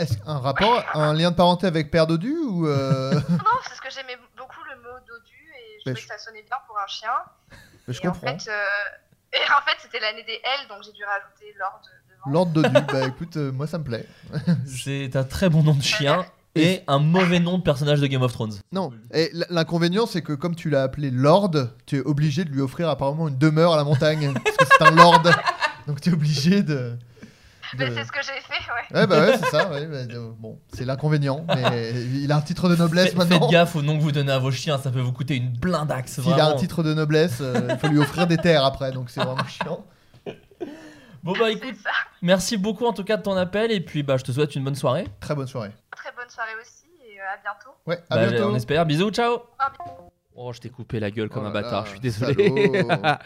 Est-ce un rapport, un lien de parenté avec Père Dodu ou euh, Non, c'est parce que j'aimais beaucoup le mot Dodu et je trouvais je- que ça sonnait bien pour un chien. Je et en comprends. fait, euh, et en fait c'était l'année des L, donc j'ai dû rajouter Lord devant. Lord Dodu. bah écoute, euh, moi ça me plaît. C'est un très bon nom de chien. et un mauvais nom de personnage de Game of Thrones. Non. Et l'inconvénient, c'est que comme tu l'as appelé Lord, tu es obligé de lui offrir apparemment une demeure à la montagne. parce que c'est un Lord. Donc tu es obligé de. Mais c'est ce que j'ai fait, ouais. Ouais, bah ouais, c'est ça. ouais, bah, euh, bon, c'est l'inconvénient. Mais il a un titre de noblesse Faites, maintenant. faites gaffe au nom que vous donnez à vos chiens, ça peut vous coûter une blindaxe. S'il a vraiment. un titre de noblesse, euh, il faut lui offrir des terres après. Donc c'est vraiment chiant. Bon bah écoute, merci beaucoup en tout cas de ton appel et puis bah je te souhaite une bonne soirée. Très bonne soirée. Très bonne soirée aussi et euh, à bientôt. Ouais, à Bah, bientôt. On espère. Bisous, ciao. Oh, je t'ai coupé la gueule comme Oh un là bâtard, là, je suis désolé. salaud.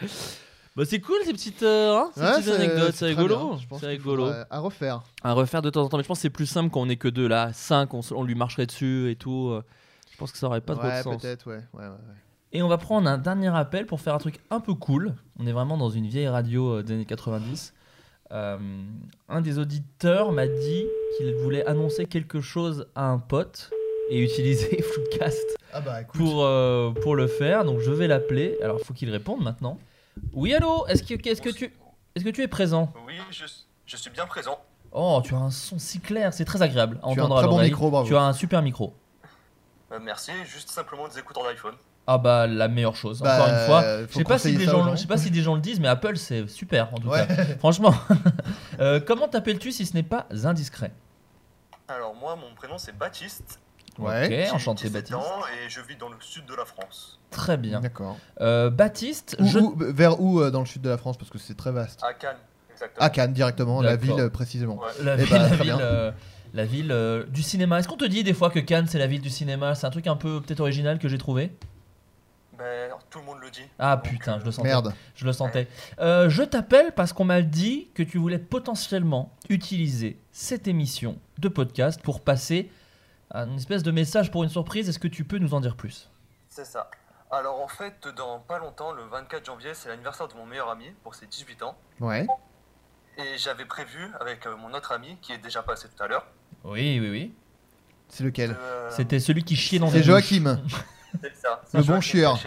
bah c'est cool ces petites, euh, hein, ces Ouais, petites anecdotes, c'est rigolo. C'est rigolo. À refaire. À refaire de temps en temps, mais je pense que c'est plus simple quand on est que deux là. 5, on, lui marcherait dessus et tout. euh, Je pense que ça aurait pas trop de ouais, sens. peut-être, ouais. ouais, ouais, ouais. Et on va prendre un dernier appel pour faire un truc un peu cool. On est vraiment dans une vieille radio euh, des années 90. Euh, un des auditeurs m'a dit qu'il voulait annoncer quelque chose à un pote et utiliser Floodcast Ah bah pour, euh, pour le faire. Donc je vais l'appeler. Alors il faut qu'il réponde maintenant. Oui, allô Est-ce que, est que, tu, est que tu es présent? Oui, je, je suis bien présent. Oh, tu as un son si clair, c'est très agréable à Tu as un entendre à très bon l'oreille. micro, bravo. Tu as un super micro. Euh, merci, juste simplement des écouteurs d'iPhone. Ah bah la meilleure chose. Bah, Encore une fois, je sais pas si des gens, gens. je sais pas si des gens le disent, mais Apple c'est super en tout Ouais. cas. Franchement. Euh, comment t'appelles-tu si ce n'est pas indiscret? Alors moi, mon prénom c'est Baptiste. Ouais. Ok, enchanté 17 Baptiste. ans et je vis dans le sud de la France. Très bien. D'accord. Euh, Baptiste, Où- je... où- vers où euh, dans le sud de la France? Parce que c'est très vaste. À Cannes, exactement. À Cannes directement, la D'accord. ville euh, précisément. Ouais. la Eh ville, bah, la très ville, bien. euh, la ville euh, du cinéma. Est-ce qu'on te dit des fois que Cannes c'est la ville du cinéma? C'est un truc un peu peut-être original que j'ai trouvé? Ben, tout le monde le dit. Ah Donc, putain, euh, je le sentais. Merde. Je le sentais. Euh, je t'appelle parce qu'on m'a dit que tu voulais potentiellement utiliser cette émission de podcast pour passer à une espèce de message pour une surprise. Est-ce que tu peux nous en dire plus? C'est ça. Alors en fait, dans pas longtemps, le 24 janvier, c'est l'anniversaire de mon meilleur ami pour ses 18 ans. Ouais. Et j'avais prévu avec euh, mon autre ami, qui est déjà passé tout à l'heure, Oui, oui, oui. C'est lequel? Euh, C'était celui qui chiait dans C'est des Joachim. c'est ça. Le C'est bon chieur.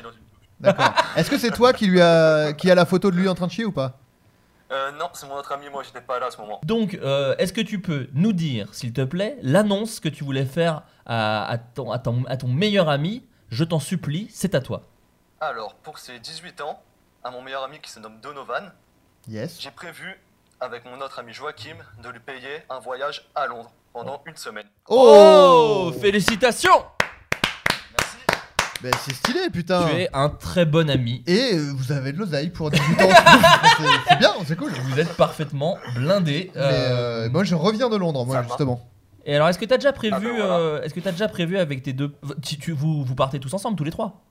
D'accord. Est-ce que c'est toi qui lui a qui a la photo de lui en train de chier ou pas? Euh, non, c'est mon autre ami, moi j'étais pas là à ce moment. Donc, euh, est-ce que tu peux nous dire, s'il te plaît, l'annonce que tu voulais faire à, à ton, à, ton, à ton meilleur ami? Je t'en supplie, c'est à toi. Alors, pour ses 18 ans, à mon meilleur ami qui se nomme Donovan, Yes. j'ai prévu, avec mon autre ami Joachim, de lui payer un voyage à Londres pendant une semaine. Oh Félicitations Ben, c'est stylé, putain. Tu es un très bon ami. Et euh, vous avez de l'oseille pour 18 ans. c'est bien, c'est cool. Vous êtes parfaitement blindé. Mais euh, moi, je reviens de Londres, moi, Ça va. justement. Et alors, est-ce que tu as déjà prévu, Ah ben voilà. euh, est-ce que tu déjà prévu avec tes deux, tu, tu- vous, vous partez tous ensemble, tous les trois?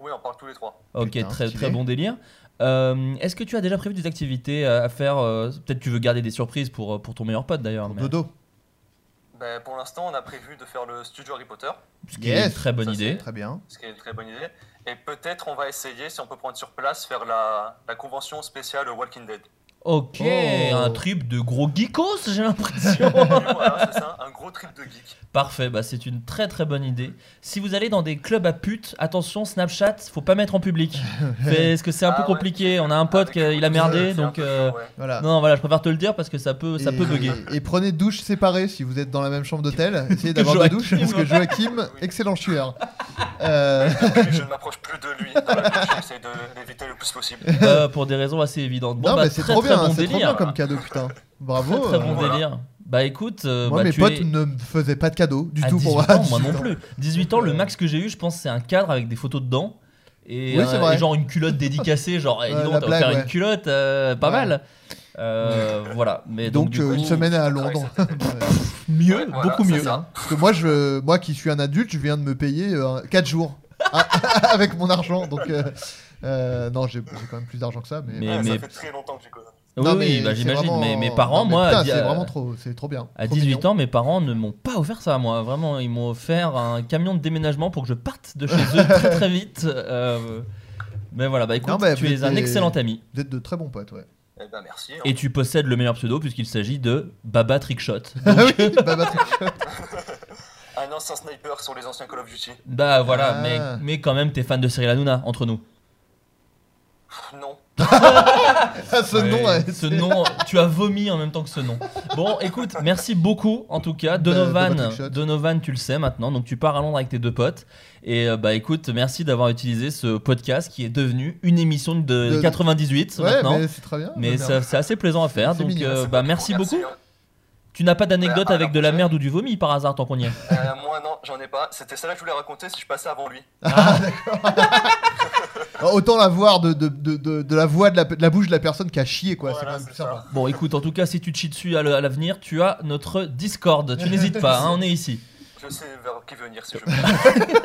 Oui, on parle tous les trois. Ok, Putain, très stylé. très bon délire. Euh, est-ce que tu as déjà prévu des activités à faire euh, Peut-être tu veux garder des surprises pour, euh, pour ton meilleur pote d'ailleurs. mais- Dodo. Ben, pour l'instant, on a prévu de faire le studio Harry Potter, Ce qui est une très bonne Ça, idée. Très bien. ce qui est une très bonne idée. Et peut-être on va essayer, si on peut prendre sur place, faire la, la convention spéciale Walking Dead. Ok, Oh. un trip de gros geekos, j'ai l'impression. voilà, c'est ça, un gros trip de geek. Parfait, bah c'est une très très bonne idée. Si vous allez dans des clubs à putes, attention, Snapchat, faut pas mettre en public. Parce que c'est un Ah peu ouais. compliqué. On a un pote Avec qui le il a merdé, donc euh, chaud, ouais. Voilà. non, voilà, je préfère te le dire parce que ça peut, ça et, peut bugger. Et prenez douche séparée si vous êtes dans la même chambre d'hôtel. Essayez d'avoir Joachim. douches parce que Joachim, excellent chieur. Euh, je ne m'approche plus de lui j'essaie de l'éviter le plus possible. Euh, pour des raisons assez évidentes. Bon, non, bah, mais c'est trop très bien, bon c'est trop délire. bien comme cadeau, putain. Bravo. Très, très bon euh, Voilà. délire. Bah écoute, euh, Moi, bah, mes tu potes es- ne me faisaient pas de cadeaux du à tout 18 pour moi. ans, moi 18 non plus. 18 ans, le max que j'ai eu, je pense, c'est un cadre avec des photos dedans. Et, Oui, c'est euh, vrai. et genre une culotte dédicacée, genre, eh, dis donc, t'as offert ouais. une culotte, euh, pas Ouais. mal. Euh, voilà, mais donc, Donc, du euh, coup, une semaine à Londres. mieux, Ouais, voilà, beaucoup mieux. ça. Parce que moi, je, moi qui suis un adulte, je viens de me payer 4 jours Ah, avec mon argent. Donc, euh, euh, non, j'ai quand même plus d'argent que ça. Mais, Mais- Ouais, mais- Ça fait très longtemps que j'ai connu. Oui, Non, oui, mais bah, j'imagine. vraiment- Mais mes parents, non, mais moi, c'est vraiment trop, c'est trop bien. À Trop 18 mignon. ans, mes parents ne m'ont pas offert ça, moi. Vraiment, ils m'ont offert un camion de déménagement pour que je parte de chez eux très très vite. Euh, mais voilà, bah écoute, Non, bah, tu es un excellent ami. Vous êtes de très bons potes, ouais. Eh ben merci. hein. Et tu possèdes le meilleur pseudo puisqu'il s'agit de Baba Trickshot. Ah oui, Baba Trickshot. Un ancien sniper sur les anciens Call of Duty. Bah voilà, Ah. mais, mais quand même, t'es fan de Cyril Hanouna, entre nous. Non. Ah, ce Ouais, nom, ouais, ce nom, tu as vomi en même temps que ce nom. Bon, écoute, merci beaucoup en tout cas. de Donovan. Donovan, tu le sais maintenant, donc tu pars à Londres avec tes deux potes. Et euh, bah écoute, merci d'avoir utilisé ce podcast qui est devenu une émission de, De- 98 Ouais, maintenant. mais c'est très bien. Mais c'est assez plaisant à faire. Donc mignon, euh, bah merci beaucoup. Tu n'as pas d'anecdote Bah, avec de la merde ou du vomi par hasard tant qu'on y est Euh, moi non, j'en ai pas. C'était celle-là que je voulais raconter si je passais avant lui. Alors, Autant la voir de, de, de, de, de la voix de la, de la bouche de la personne qui a chié, quoi. c'est quand même plus sympa. Bon, écoute, en tout cas, si tu te chies dessus à l'avenir, tu as notre Discord. Tu n'hésites pas, hein, on est ici. Je sais vers qui venir si je veux.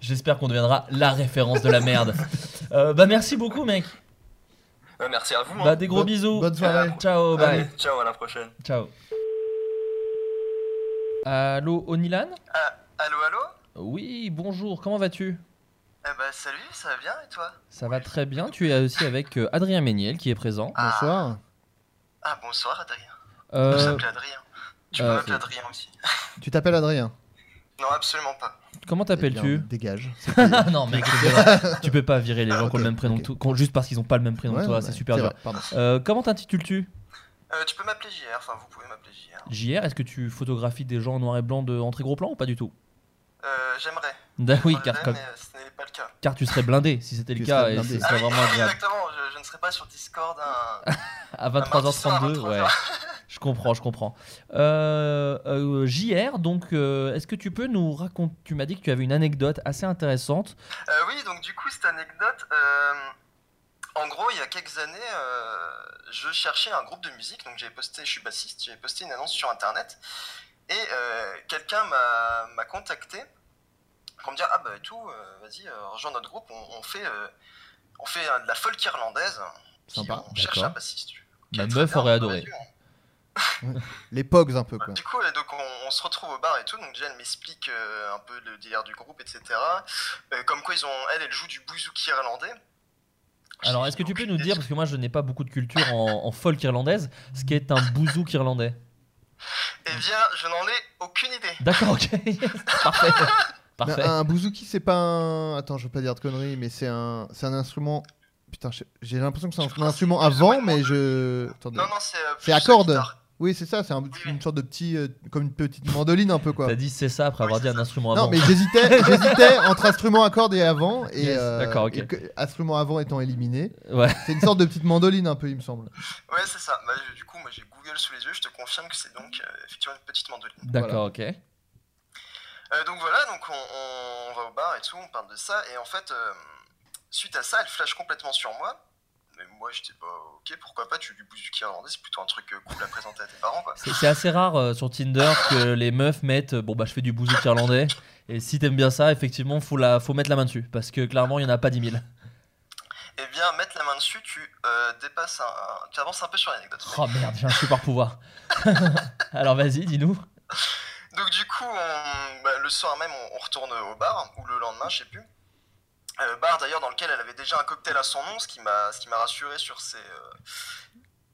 J'espère qu'on deviendra la référence de la merde. Euh, bah merci beaucoup, mec. Euh, merci à vous. hein. Bah des gros bisous. bonne soirée. Ciao, bye. Allez, ciao, à la prochaine. Ciao. Allô, Onilan Allô, allô Oui, bonjour, comment vas-tu? Eh bah salut, ça va bien et toi? Ça va très bien. Tu es aussi avec euh, Adrien Méniel qui est présent. Bonsoir. Ah bonsoir Adrien. Euh, On s'appelle Adrien. Tu peux euh, m'appeler Adrien aussi. Tu t'appelles Adrien? Non, absolument pas. Comment t'appelles-tu? Eh Dégage. non mec, tu peux pas virer les gens qui ont le même prénom que toi, qu'on- juste parce qu'ils ont pas le même prénom Ouais, que toi, ouais, c'est super c'est dur. Euh, comment t'intitules-tu? Euh, tu peux m'appeler JR, enfin vous pouvez m'appeler JR. Est-ce que tu photographies des gens en noir et blanc de, en très gros plan ou pas du tout Euh, j'aimerais. Da- oui, car, euh, ce n'est pas le cas. car tu serais blindé si c'était le Tu cas serais et blindé. ce Ah oui, vraiment oui, agréable. exactement, je, je ne serai pas sur Discord un... À mardi soir à 23h32, 23 ouais. heures. Je comprends, je comprends. Euh, euh, JR, donc, euh, est-ce que tu peux nous raconter Tu m'as dit que tu avais une anecdote assez intéressante. Euh, oui, donc du coup, cette anecdote, euh, en gros, il y a quelques années, euh, je cherchais un groupe de musique, donc j'avais posté, je suis bassiste, j'avais posté une annonce sur Internet, et euh, quelqu'un m'a m'a contacté pour me dire, ah bah et tout, euh, vas-y, euh, rejoins notre groupe, on, on fait, euh, on fait euh, de la folk irlandaise, Sympa. on cherche D'accord. un bassiste. Ma Très meuf bien, aurait adoré. on- Les pogs un peu, quoi. du coup, donc on, on se retrouve au bar et tout. Donc déjà, elle m'explique euh, un peu le délire du groupe, etc. Euh, comme quoi, ils ont, elle, elle joue du bouzouki irlandais. Alors, est-ce que tu peux nous dire, parce que moi je n'ai pas beaucoup de culture en, en folk irlandaise, ce qu'est un bouzouk irlandais Eh bien, je n'en ai aucune idée. D'accord, ok. Parfait. Un bouzouki, c'est pas un. Attends, je veux pas dire de conneries, mais c'est un, c'est un instrument. Putain, j'ai l'impression que c'est un, un instrument avant, mais je. Attendez. Non, non, c'est. euh, C'est à cordes. Oui, c'est ça, c'est un- une sorte de petit, euh, comme une petite mandoline un peu quoi. T'as dit c'est ça après avoir dit un instrument Non, avant. mais j'hésitais, j'hésitais entre instrument à cordes et avant, et, Yes, euh, d'accord, ok. et que- instrument avant étant éliminé. Ouais. C'est une sorte de petite mandoline un peu, il me semble. Ouais, c'est ça. Bah, je- du coup, moi, j'ai Google sous les yeux. Je te confirme que c'est donc euh, effectivement une petite mandoline. D'accord, ok. Euh, donc voilà, donc on, on- on va au bar et tout, on parle de ça, et en fait, euh, suite à ça, elle flash complètement sur moi. Mais moi, j'étais pas ok, pourquoi pas, tu du bouzouki irlandais, c'est plutôt un truc euh, cool à présenter à tes parents, quoi. C'est assez rare euh, sur Tinder que les meufs mettent euh, bon bah je fais du bouzouk irlandais et si t'aimes bien ça effectivement faut la faut mettre la main dessus parce que clairement il y en a pas 10 000. Eh bien, mettre la main dessus, tu euh, dépasses un, un- tu avances un peu sur l'anecdote. Oh merde j'ai un super pouvoir. Alors vas-y dis-nous. Donc du coup, on- bah, le soir même, on, on retourne au bar, ou le lendemain, je sais plus. Euh, bar d'ailleurs dans lequel elle avait déjà un cocktail à son nom, ce qui m'a ce qui m'a rassuré sur ses euh,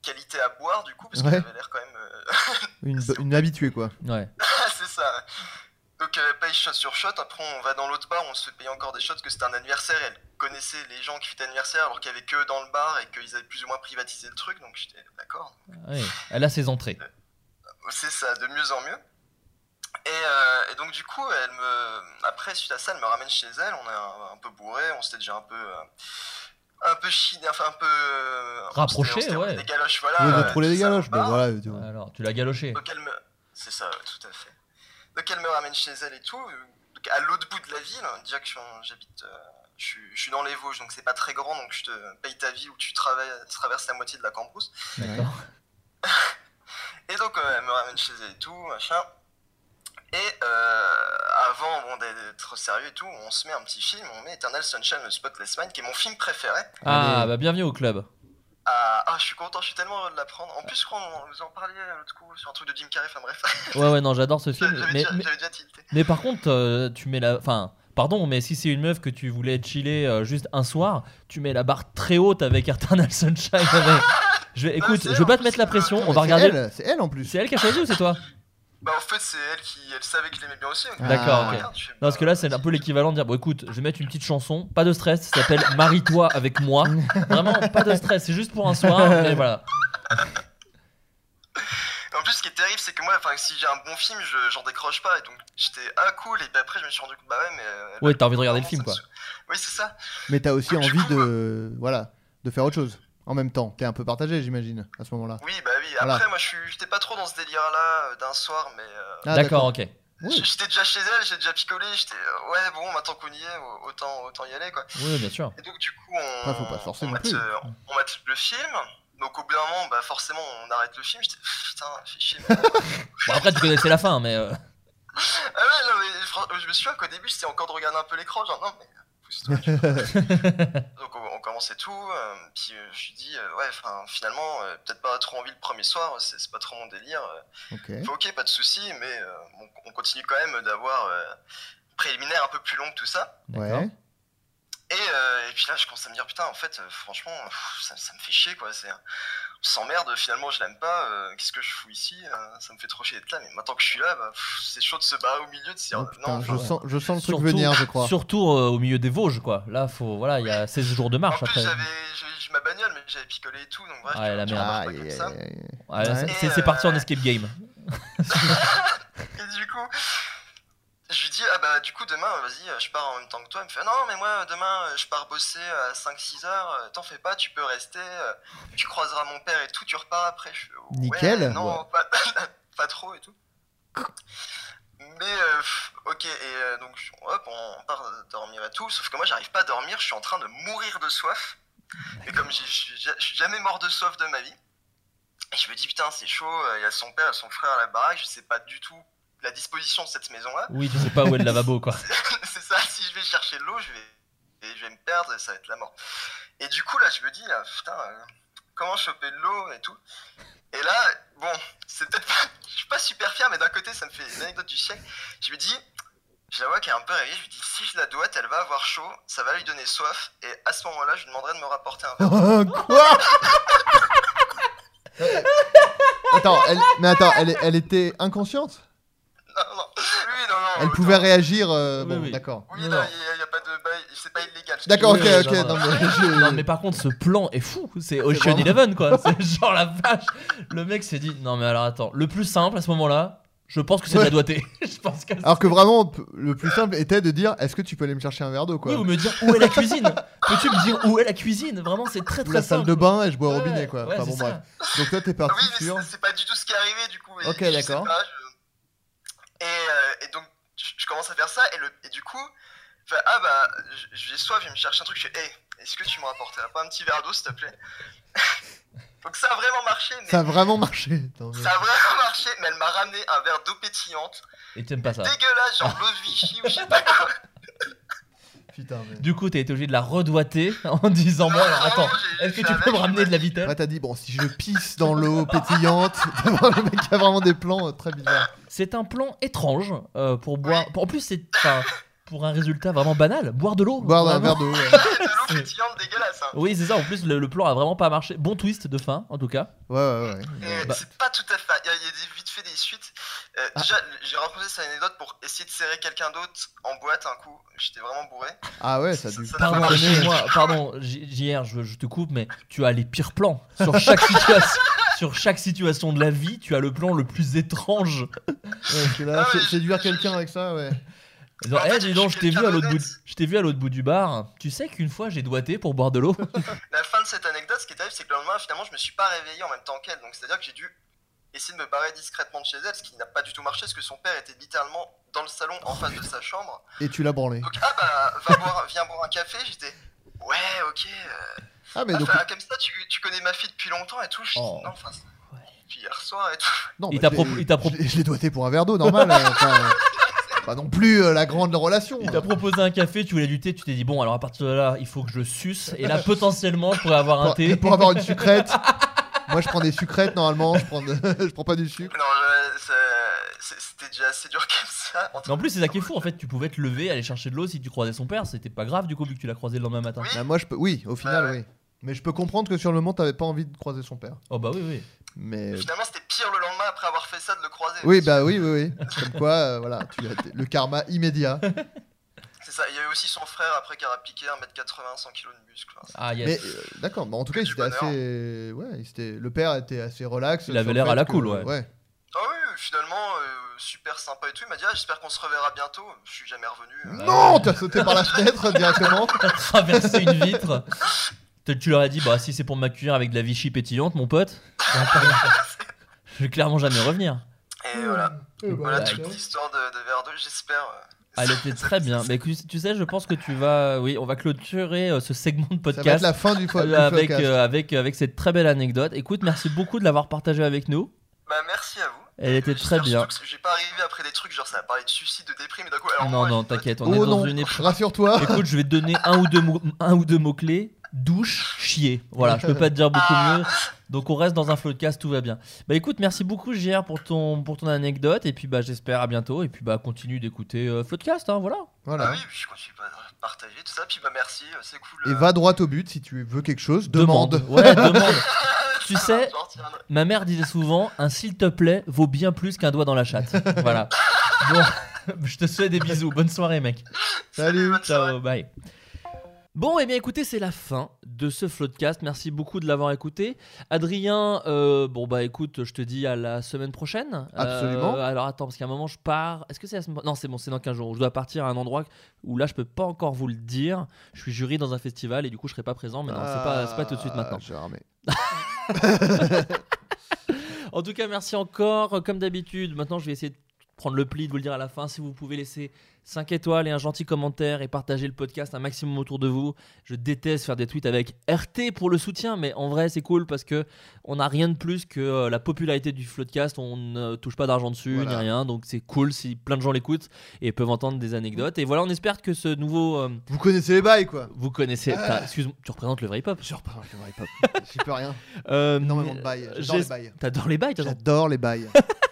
qualités à boire du coup, parce Ouais. qu'elle avait l'air quand même... euh, Une, une habituée quoi. Ouais. c'est ça. Donc elle paye shot sur shot, après on va dans l'autre bar, on se fait payer encore des shots parce que c'était un anniversaire, elle connaissait les gens qui fêtaient l'anniversaire alors qu'il y avait que dans le bar et qu'ils avaient plus ou moins privatisé le truc, donc j'étais d'accord. Ouais, Elle a ses entrées. C'est ça, de mieux en mieux. Et, euh, et donc du coup, elle me, après suite à ça, elle me ramène chez elle. On est un, un peu bourré, on s'était déjà un peu, euh, un peu chiné, enfin un peu euh, Rapproché, ouais. Des galoches, voilà. Oui, vous euh, trouvez des galoches, bar. voilà. tu vois. Alors tu l'as galoché. Donc elle me, c'est ça, ouais, tout à fait. Donc elle me ramène chez elle et tout, donc à l'autre bout de la ville. Déjà que j'habite, euh, je suis, je suis dans les Vosges, donc c'est pas très grand, donc je te paye ta vie où tu traverses la moitié de la Cambrousse. D'accord. Et donc euh, elle me ramène chez elle et tout, machin. Et euh, avant bon, d'être sérieux et tout, on se met un petit film, on met Eternal Sunshine of the Spotless Mind, qui est mon film préféré. Ah bah bienvenue au club. Ah, ah, je suis content, je suis tellement heureux de l'apprendre. En plus, je crois qu'on vous en parlait l'autre coup sur un truc de Jim Carrey, enfin bref. Ouais ouais non j'adore ce film. J'avais Mais, déjà, mais, j'avais déjà tilté. mais par contre euh, tu mets la enfin Pardon, mais si c'est une meuf que tu voulais chiller euh, juste un soir, tu mets la barre très haute avec Eternal Sunshine. avec- Je vais, écoute, je veux pas te mettre la pression. On va C'est regarder. elle, c'est elle en plus. C'est elle qui a choisi ou c'est toi? Bah, en fait, c'est elle qui. Elle savait que je l'aimais bien aussi. D'accord, ok. regarde, je fais, Non, parce que là, c'est un peu l'équivalent de dire Bon, écoute, je vais mettre une petite chanson, pas de stress, ça s'appelle Marie-toi avec moi. Vraiment, pas de stress, c'est juste pour un soir, mais voilà. En plus, ce qui est terrible, c'est que moi, enfin, si j'ai un bon film, je- j'en décroche pas. Et donc, j'étais ah cool. Et puis après, je me suis rendu compte, bah ouais, mais. euh, Ouais, t'as envie de regarder le film, quoi. Oui, c'est ça. Mais t'as aussi envie de, voilà, de faire autre chose en même temps. T'es un peu partagé, j'imagine, à ce moment-là. Oui, bah oui. Voilà. Après, moi, je suis- j'étais pas trop dans ce délire-là euh, d'un soir, mais. euh, Ah, D'accord, ok. Oui. J'étais déjà chez elle, j'ai déjà picolé, j'étais euh, ouais bon maintenant qu'on y est, au- autant, autant y aller quoi. Oui, bien sûr. Et donc du coup on, Après, faut pas forcer on, mate, euh, on mate le film, donc au bout d'un moment bah forcément on arrête le film, j'étais putain fait chier. Bon, après, tu connaissais la fin, mais. euh, ah ouais non mais je me souviens qu'au début j'étais encore de regarder un peu l'écran, genre non mais donc on, on commençait tout, euh, puis euh, je me suis dit euh, ouais finalement euh, peut-être pas trop envie le premier soir, c'est pas trop mon délire. euh, Ok. Fait, ok, pas de souci, mais euh, on, on continue quand même d'avoir euh, préliminaire un peu plus long que tout ça. Ouais. Et, euh, et puis là, je commence à me dire, putain, en fait, euh, franchement, pff, ça, ça me fait chier, quoi. C'est, s'emmerde, finalement, je l'aime pas. euh, qu'est-ce que je fous ici euh, Ça me fait trop chier d'être là, mais maintenant que je suis là, bah, pff, c'est chaud de se barrer au milieu, de dire, Oh, non, putain, je enfin, sens, je sens le truc surtout, venir, je crois. Surtout euh, au milieu des Vosges, quoi. Là, faut, voilà, il y a 16 jours de marche En plus, après. j'avais, ma bagnole, mais j'avais picolé et tout, donc bref. Ouais, la merde. c'est- parti en euh, escape game. Et du coup, je lui dis, ah bah du coup demain, vas-y, je pars en même temps que toi. Il me fait, non, mais moi demain, je pars bosser à 5-6 heures, euh, t'en fais pas, tu peux rester, euh, tu croiseras mon père et tout, tu repars après. Je fais, ouais, Nickel. non, pas, pas trop et tout. Mais euh, ok, et euh, donc hop, on part dormir et tout, sauf que moi j'arrive pas à dormir, je suis en train de mourir de soif. Et comme je suis jamais mort de soif de ma vie, et je me dis putain c'est chaud, il y a son père et son frère à la baraque, je sais pas du tout la disposition de cette maison-là. Oui, tu sais pas où est le lavabo, quoi. c'est ça, si je vais chercher de l'eau, je vais, et je vais me perdre et ça va être la mort. Et du coup là je me dis, là, putain, euh, comment choper de l'eau et tout. Et là, bon, c'est peut-être pas, je suis pas super fier, mais d'un côté ça me fait une anecdote du siècle. Je me dis, je la vois qu'elle est un peu réveillée, je me dis, si je la doite, elle va avoir chaud, ça va lui donner soif, et à ce moment-là, je lui demanderai de me rapporter un verre. Quoi? Attends, elle, mais attends, elle, elle était inconsciente? Non, non, oui, non, non. Elle pouvait réagir. euh, bon, oui. d'accord. Oui, non, il n'y a, pas de bail, c'est pas illégal. D'accord, ok, Oui, oui, ok. non, Non, non. mais je- Non, mais par contre, ce plan est fou. C'est Ocean vraiment- Eleven, quoi. C'est genre la vache. Le mec s'est dit Non, mais alors attends, le plus simple à ce moment-là, je pense que c'est de la Ouais. doigté. je pense que Alors que vraiment, le plus simple était de dire est-ce que tu peux aller me chercher un verre d'eau quoi Oui, ou me dire où est la cuisine Peux-tu me dire où est la cuisine Vraiment, c'est très très la salle simple. de bain et je bois au Ouais, robinet quoi. ouais, enfin bon bref. Donc toi t'es Ah parti oui, mais sur. c'est- pas du tout ce qui est arrivé du coup. Ok, d'accord. je- Et, euh, et donc, je, commence à faire ça, et, le, et du coup, ah bah, j'ai soif, je vais me chercher un truc. Je fais, hey, est-ce que tu me rapporteras pas un petit verre d'eau s'il te plaît Donc ça a vraiment marché, mais Ça a vraiment marché. Attends, mais- ça a vraiment marché, mais elle m'a ramené un verre d'eau pétillante, Et t'aimes pas ça. dégueulasse, genre l'eau de Vichy ou je sais pas quoi. Putain, mais. Du coup, t'as été obligé de la redoiter en disant Bon, alors attends, est-ce que tu peux me ramener de la Après t'as dit bon si je pisse dans l'eau pétillante, le mec a vraiment des plans euh, très bizarres. C'est un plan étrange euh, pour boire. En plus, c'est enfin, pour un résultat vraiment banal boire de l'eau. Boire un verre d'eau. l'eau pétillante dégueulasse. Hein. Oui, c'est ça. En plus, le, le plan a vraiment pas marché. Bon twist de fin, en tout cas. Ouais ouais ouais. Et Bah. C'est pas tout à fait. Il y a, il y a des, vite fait des suites. Euh, Ah. Déjà, j'ai raconté cette anecdote pour essayer de serrer quelqu'un d'autre en boîte un coup. J'étais vraiment bourré. Ah ouais ça a dû. Ça Pardon, marché. excuse-moi, pardon, J- JR, je, je te coupe, mais tu as les pires plans. Sur chaque situation, sur chaque situation de la vie, tu as le plan le plus étrange. Ouais, parce que là, Ah ouais, sé- séduire quelqu'un avec ça ouais. En fait, Eh, dis donc, je t'ai vu à l'autre bout, d'honnête. je t'ai vu à l'autre bout du bar. Tu sais qu'une fois j'ai doigté pour boire de l'eau. La fin de cette anecdote, ce qui est arrivé, c'est que le lendemain, finalement, je me suis pas réveillé en même temps qu'elle. Donc, c'est-à-dire que j'ai dû essayer de me barrer discrètement de chez elle, ce qui n'a pas du tout marché, parce que son père était littéralement dans le salon en face de sa chambre. Et tu l'as branlé. Donc, ah bah, va boire, viens boire un café. J'étais, ouais, ok. euh, Ah mais ah, donc enfin, comme ça, tu, tu connais ma fille depuis longtemps et tout. Je dis, Oh. non, enfin, hier soir et tout. non. Il bah, il t'a propo- je l'ai- Je l'ai doigté pour un verre d'eau normal. enfin, euh, Pas non plus euh, la grande relation. Il t'a proposé un café, tu voulais du thé, tu t'es dit bon alors à partir de là il faut que je suce et là potentiellement je pourrais avoir un Pour, thé. pour avoir une sucrète. Moi je prends des sucrètes normalement, je prends, de- je prends pas du sucre. Non, je- ça- c'est- c'était déjà assez dur comme ça. Mais en plus c'est ça qui est fou en fait, tu pouvais te lever, aller chercher de l'eau si tu croisais son père, c'était pas grave du coup vu que tu l'as croisé le lendemain matin. Bah, moi je peux, oui, au final ouais. oui. Mais je peux comprendre que sur le moment t'avais pas envie de croiser son père. Oh bah oui oui. Mais Finalement, c'était pire le lendemain après avoir fait ça de le croiser. Oui, bah oui, oui, oui. Comme quoi, euh, voilà, tu as le karma immédiat. C'est ça. Il y avait aussi son frère après qui a piqué 1m80, 100 kg de muscle. Ah, yes. Mais euh, d'accord, mais en tout cas, bonheur. assez. Ouais, il s'était- le père était assez relax. Il avait l'air à la que- cool, ouais. Ah oui, finalement, euh, super sympa et tout. Il m'a dit ah, j'espère qu'on se reverra bientôt. Je suis jamais revenu. euh. Non, t'as sauté par la fenêtre directement. T'as traversé une vitre. Peut-être tu leur as dit, bah si c'est pour m'accueillir avec de la Vichy pétillante, mon pote, ça je vais clairement jamais revenir. Et voilà. Voilà bah, toute l'histoire de, de Verdeux, j'espère. euh, Ah, Elle était très bien. Mais écoute, tu sais, je pense que tu vas, oui, on va clôturer euh, ce segment de podcast. va être la fin du euh, du avec podcast. euh, avec avec cette très belle anecdote. Écoute, merci beaucoup de l'avoir partagé avec nous. Bah merci à vous. Elle était très bien. J'ai pas arrivé après des trucs genre ça va parler de suicide, de déprime et coup. Alors Non, moi, non, t'inquiète, on Oh est dans non, une époque. rassure-toi. Écoute, je vais te donner un ou deux mots, un ou deux mots clés. Douche, chier. Voilà, je peux pas te dire beaucoup Ah. mieux. Donc on reste dans un floodcast, tout va bien. Bah écoute, merci beaucoup JR pour ton pour ton anecdote et puis bah j'espère à bientôt et puis bah continue d'écouter euh, floodcast, hein, voilà. Voilà. Ah oui, puis je continue pas à partager tout ça. Puis bah merci, euh, c'est cool. Et euh, va droit au but si tu veux quelque chose. Demande. Ouais, demande. tu sais, ma mère disait souvent un s'il te plaît vaut bien plus qu'un doigt dans la chatte. Voilà. Bon, je te souhaite des bisous. Bonne soirée, mec. Salut. Ciao, bye. Bon, et bien écoutez, c'est la fin de ce Floodcast. Merci beaucoup de l'avoir écouté. Adrien, euh, bon bah écoute, je te dis à la semaine prochaine. Absolument. Euh, alors attends, parce qu'à un moment je pars. Est-ce que c'est la semaine Non, c'est bon, c'est dans 15 jours. Je dois partir à un endroit où là je peux pas encore vous le dire. Je suis jury dans un festival et du coup je serai pas présent. Mais non, c'est pas, c'est pas tout de suite maintenant. Ah, En tout cas, merci encore. Comme d'habitude, maintenant je vais essayer de prendre le pli de vous le dire à la fin. Si vous pouvez laisser 5 étoiles et un gentil commentaire et partager le podcast un maximum autour de vous. Je déteste faire des tweets avec RT pour le soutien, mais en vrai c'est cool parce que on n'a rien de plus que euh, la popularité du podcast. On ne touche pas d'argent dessus Voilà. ni rien, donc c'est cool si plein de gens l'écoutent et peuvent entendre des anecdotes. Et voilà, on espère que ce nouveau. euh, Vous connaissez les bails quoi. vous connaissez. Ah. Excuse-moi, tu représentes le vrai pop. Je reprends le vrai pop. J'y peux rien. Euh, Énormément de bails. J'adore les bails. T'adores les bails, J'adore les bails.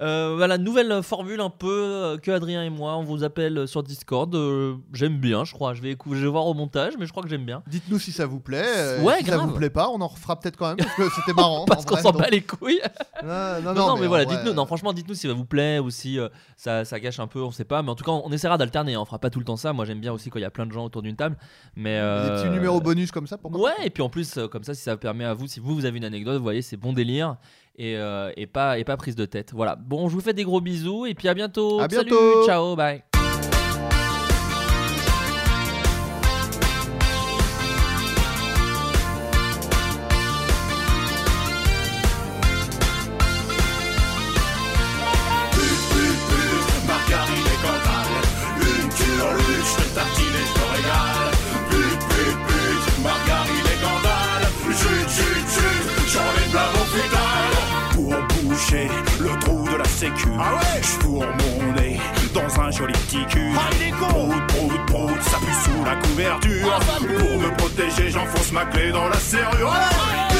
Euh, voilà, nouvelle formule un peu euh, que Adrien et moi, on vous appelle sur Discord. Euh, j'aime bien, je crois. Je vais, je vais voir au montage, mais je crois que j'aime bien. Dites-nous si ça vous plaît. euh, Ouais, si ça grave. vous plaît pas, on en refera peut-être quand même parce que c'était marrant. Parce qu'on s'en bat les couilles. Non, Non, non, mais, voilà, dites-nous. Non, franchement, dites-nous si ça vous plaît ou si euh, ça, ça gâche un peu, on sait pas. Mais en tout cas, on, on essaiera d'alterner. hein. On fera pas tout le temps ça. Moi, j'aime bien aussi quand il y a plein de gens autour d'une table. Mais Des euh, petits numéros bonus comme ça pour Ouais, et puis en plus, euh, comme ça, si ça permet à vous, si vous, vous avez une anecdote, vous voyez, c'est bon délire et, euh, et, pas, et pas prise de tête. Voilà. Bon, je vous fais des gros bisous et puis à bientôt. À Salut, bientôt. ciao, bye. Ah ouais j'fourre mon nez dans un joli petit cul. Ah, il est con Prout, prout, prout, ça pue sous la couverture. Pour me protéger, j'enfonce ma clé dans la serrure. Ah,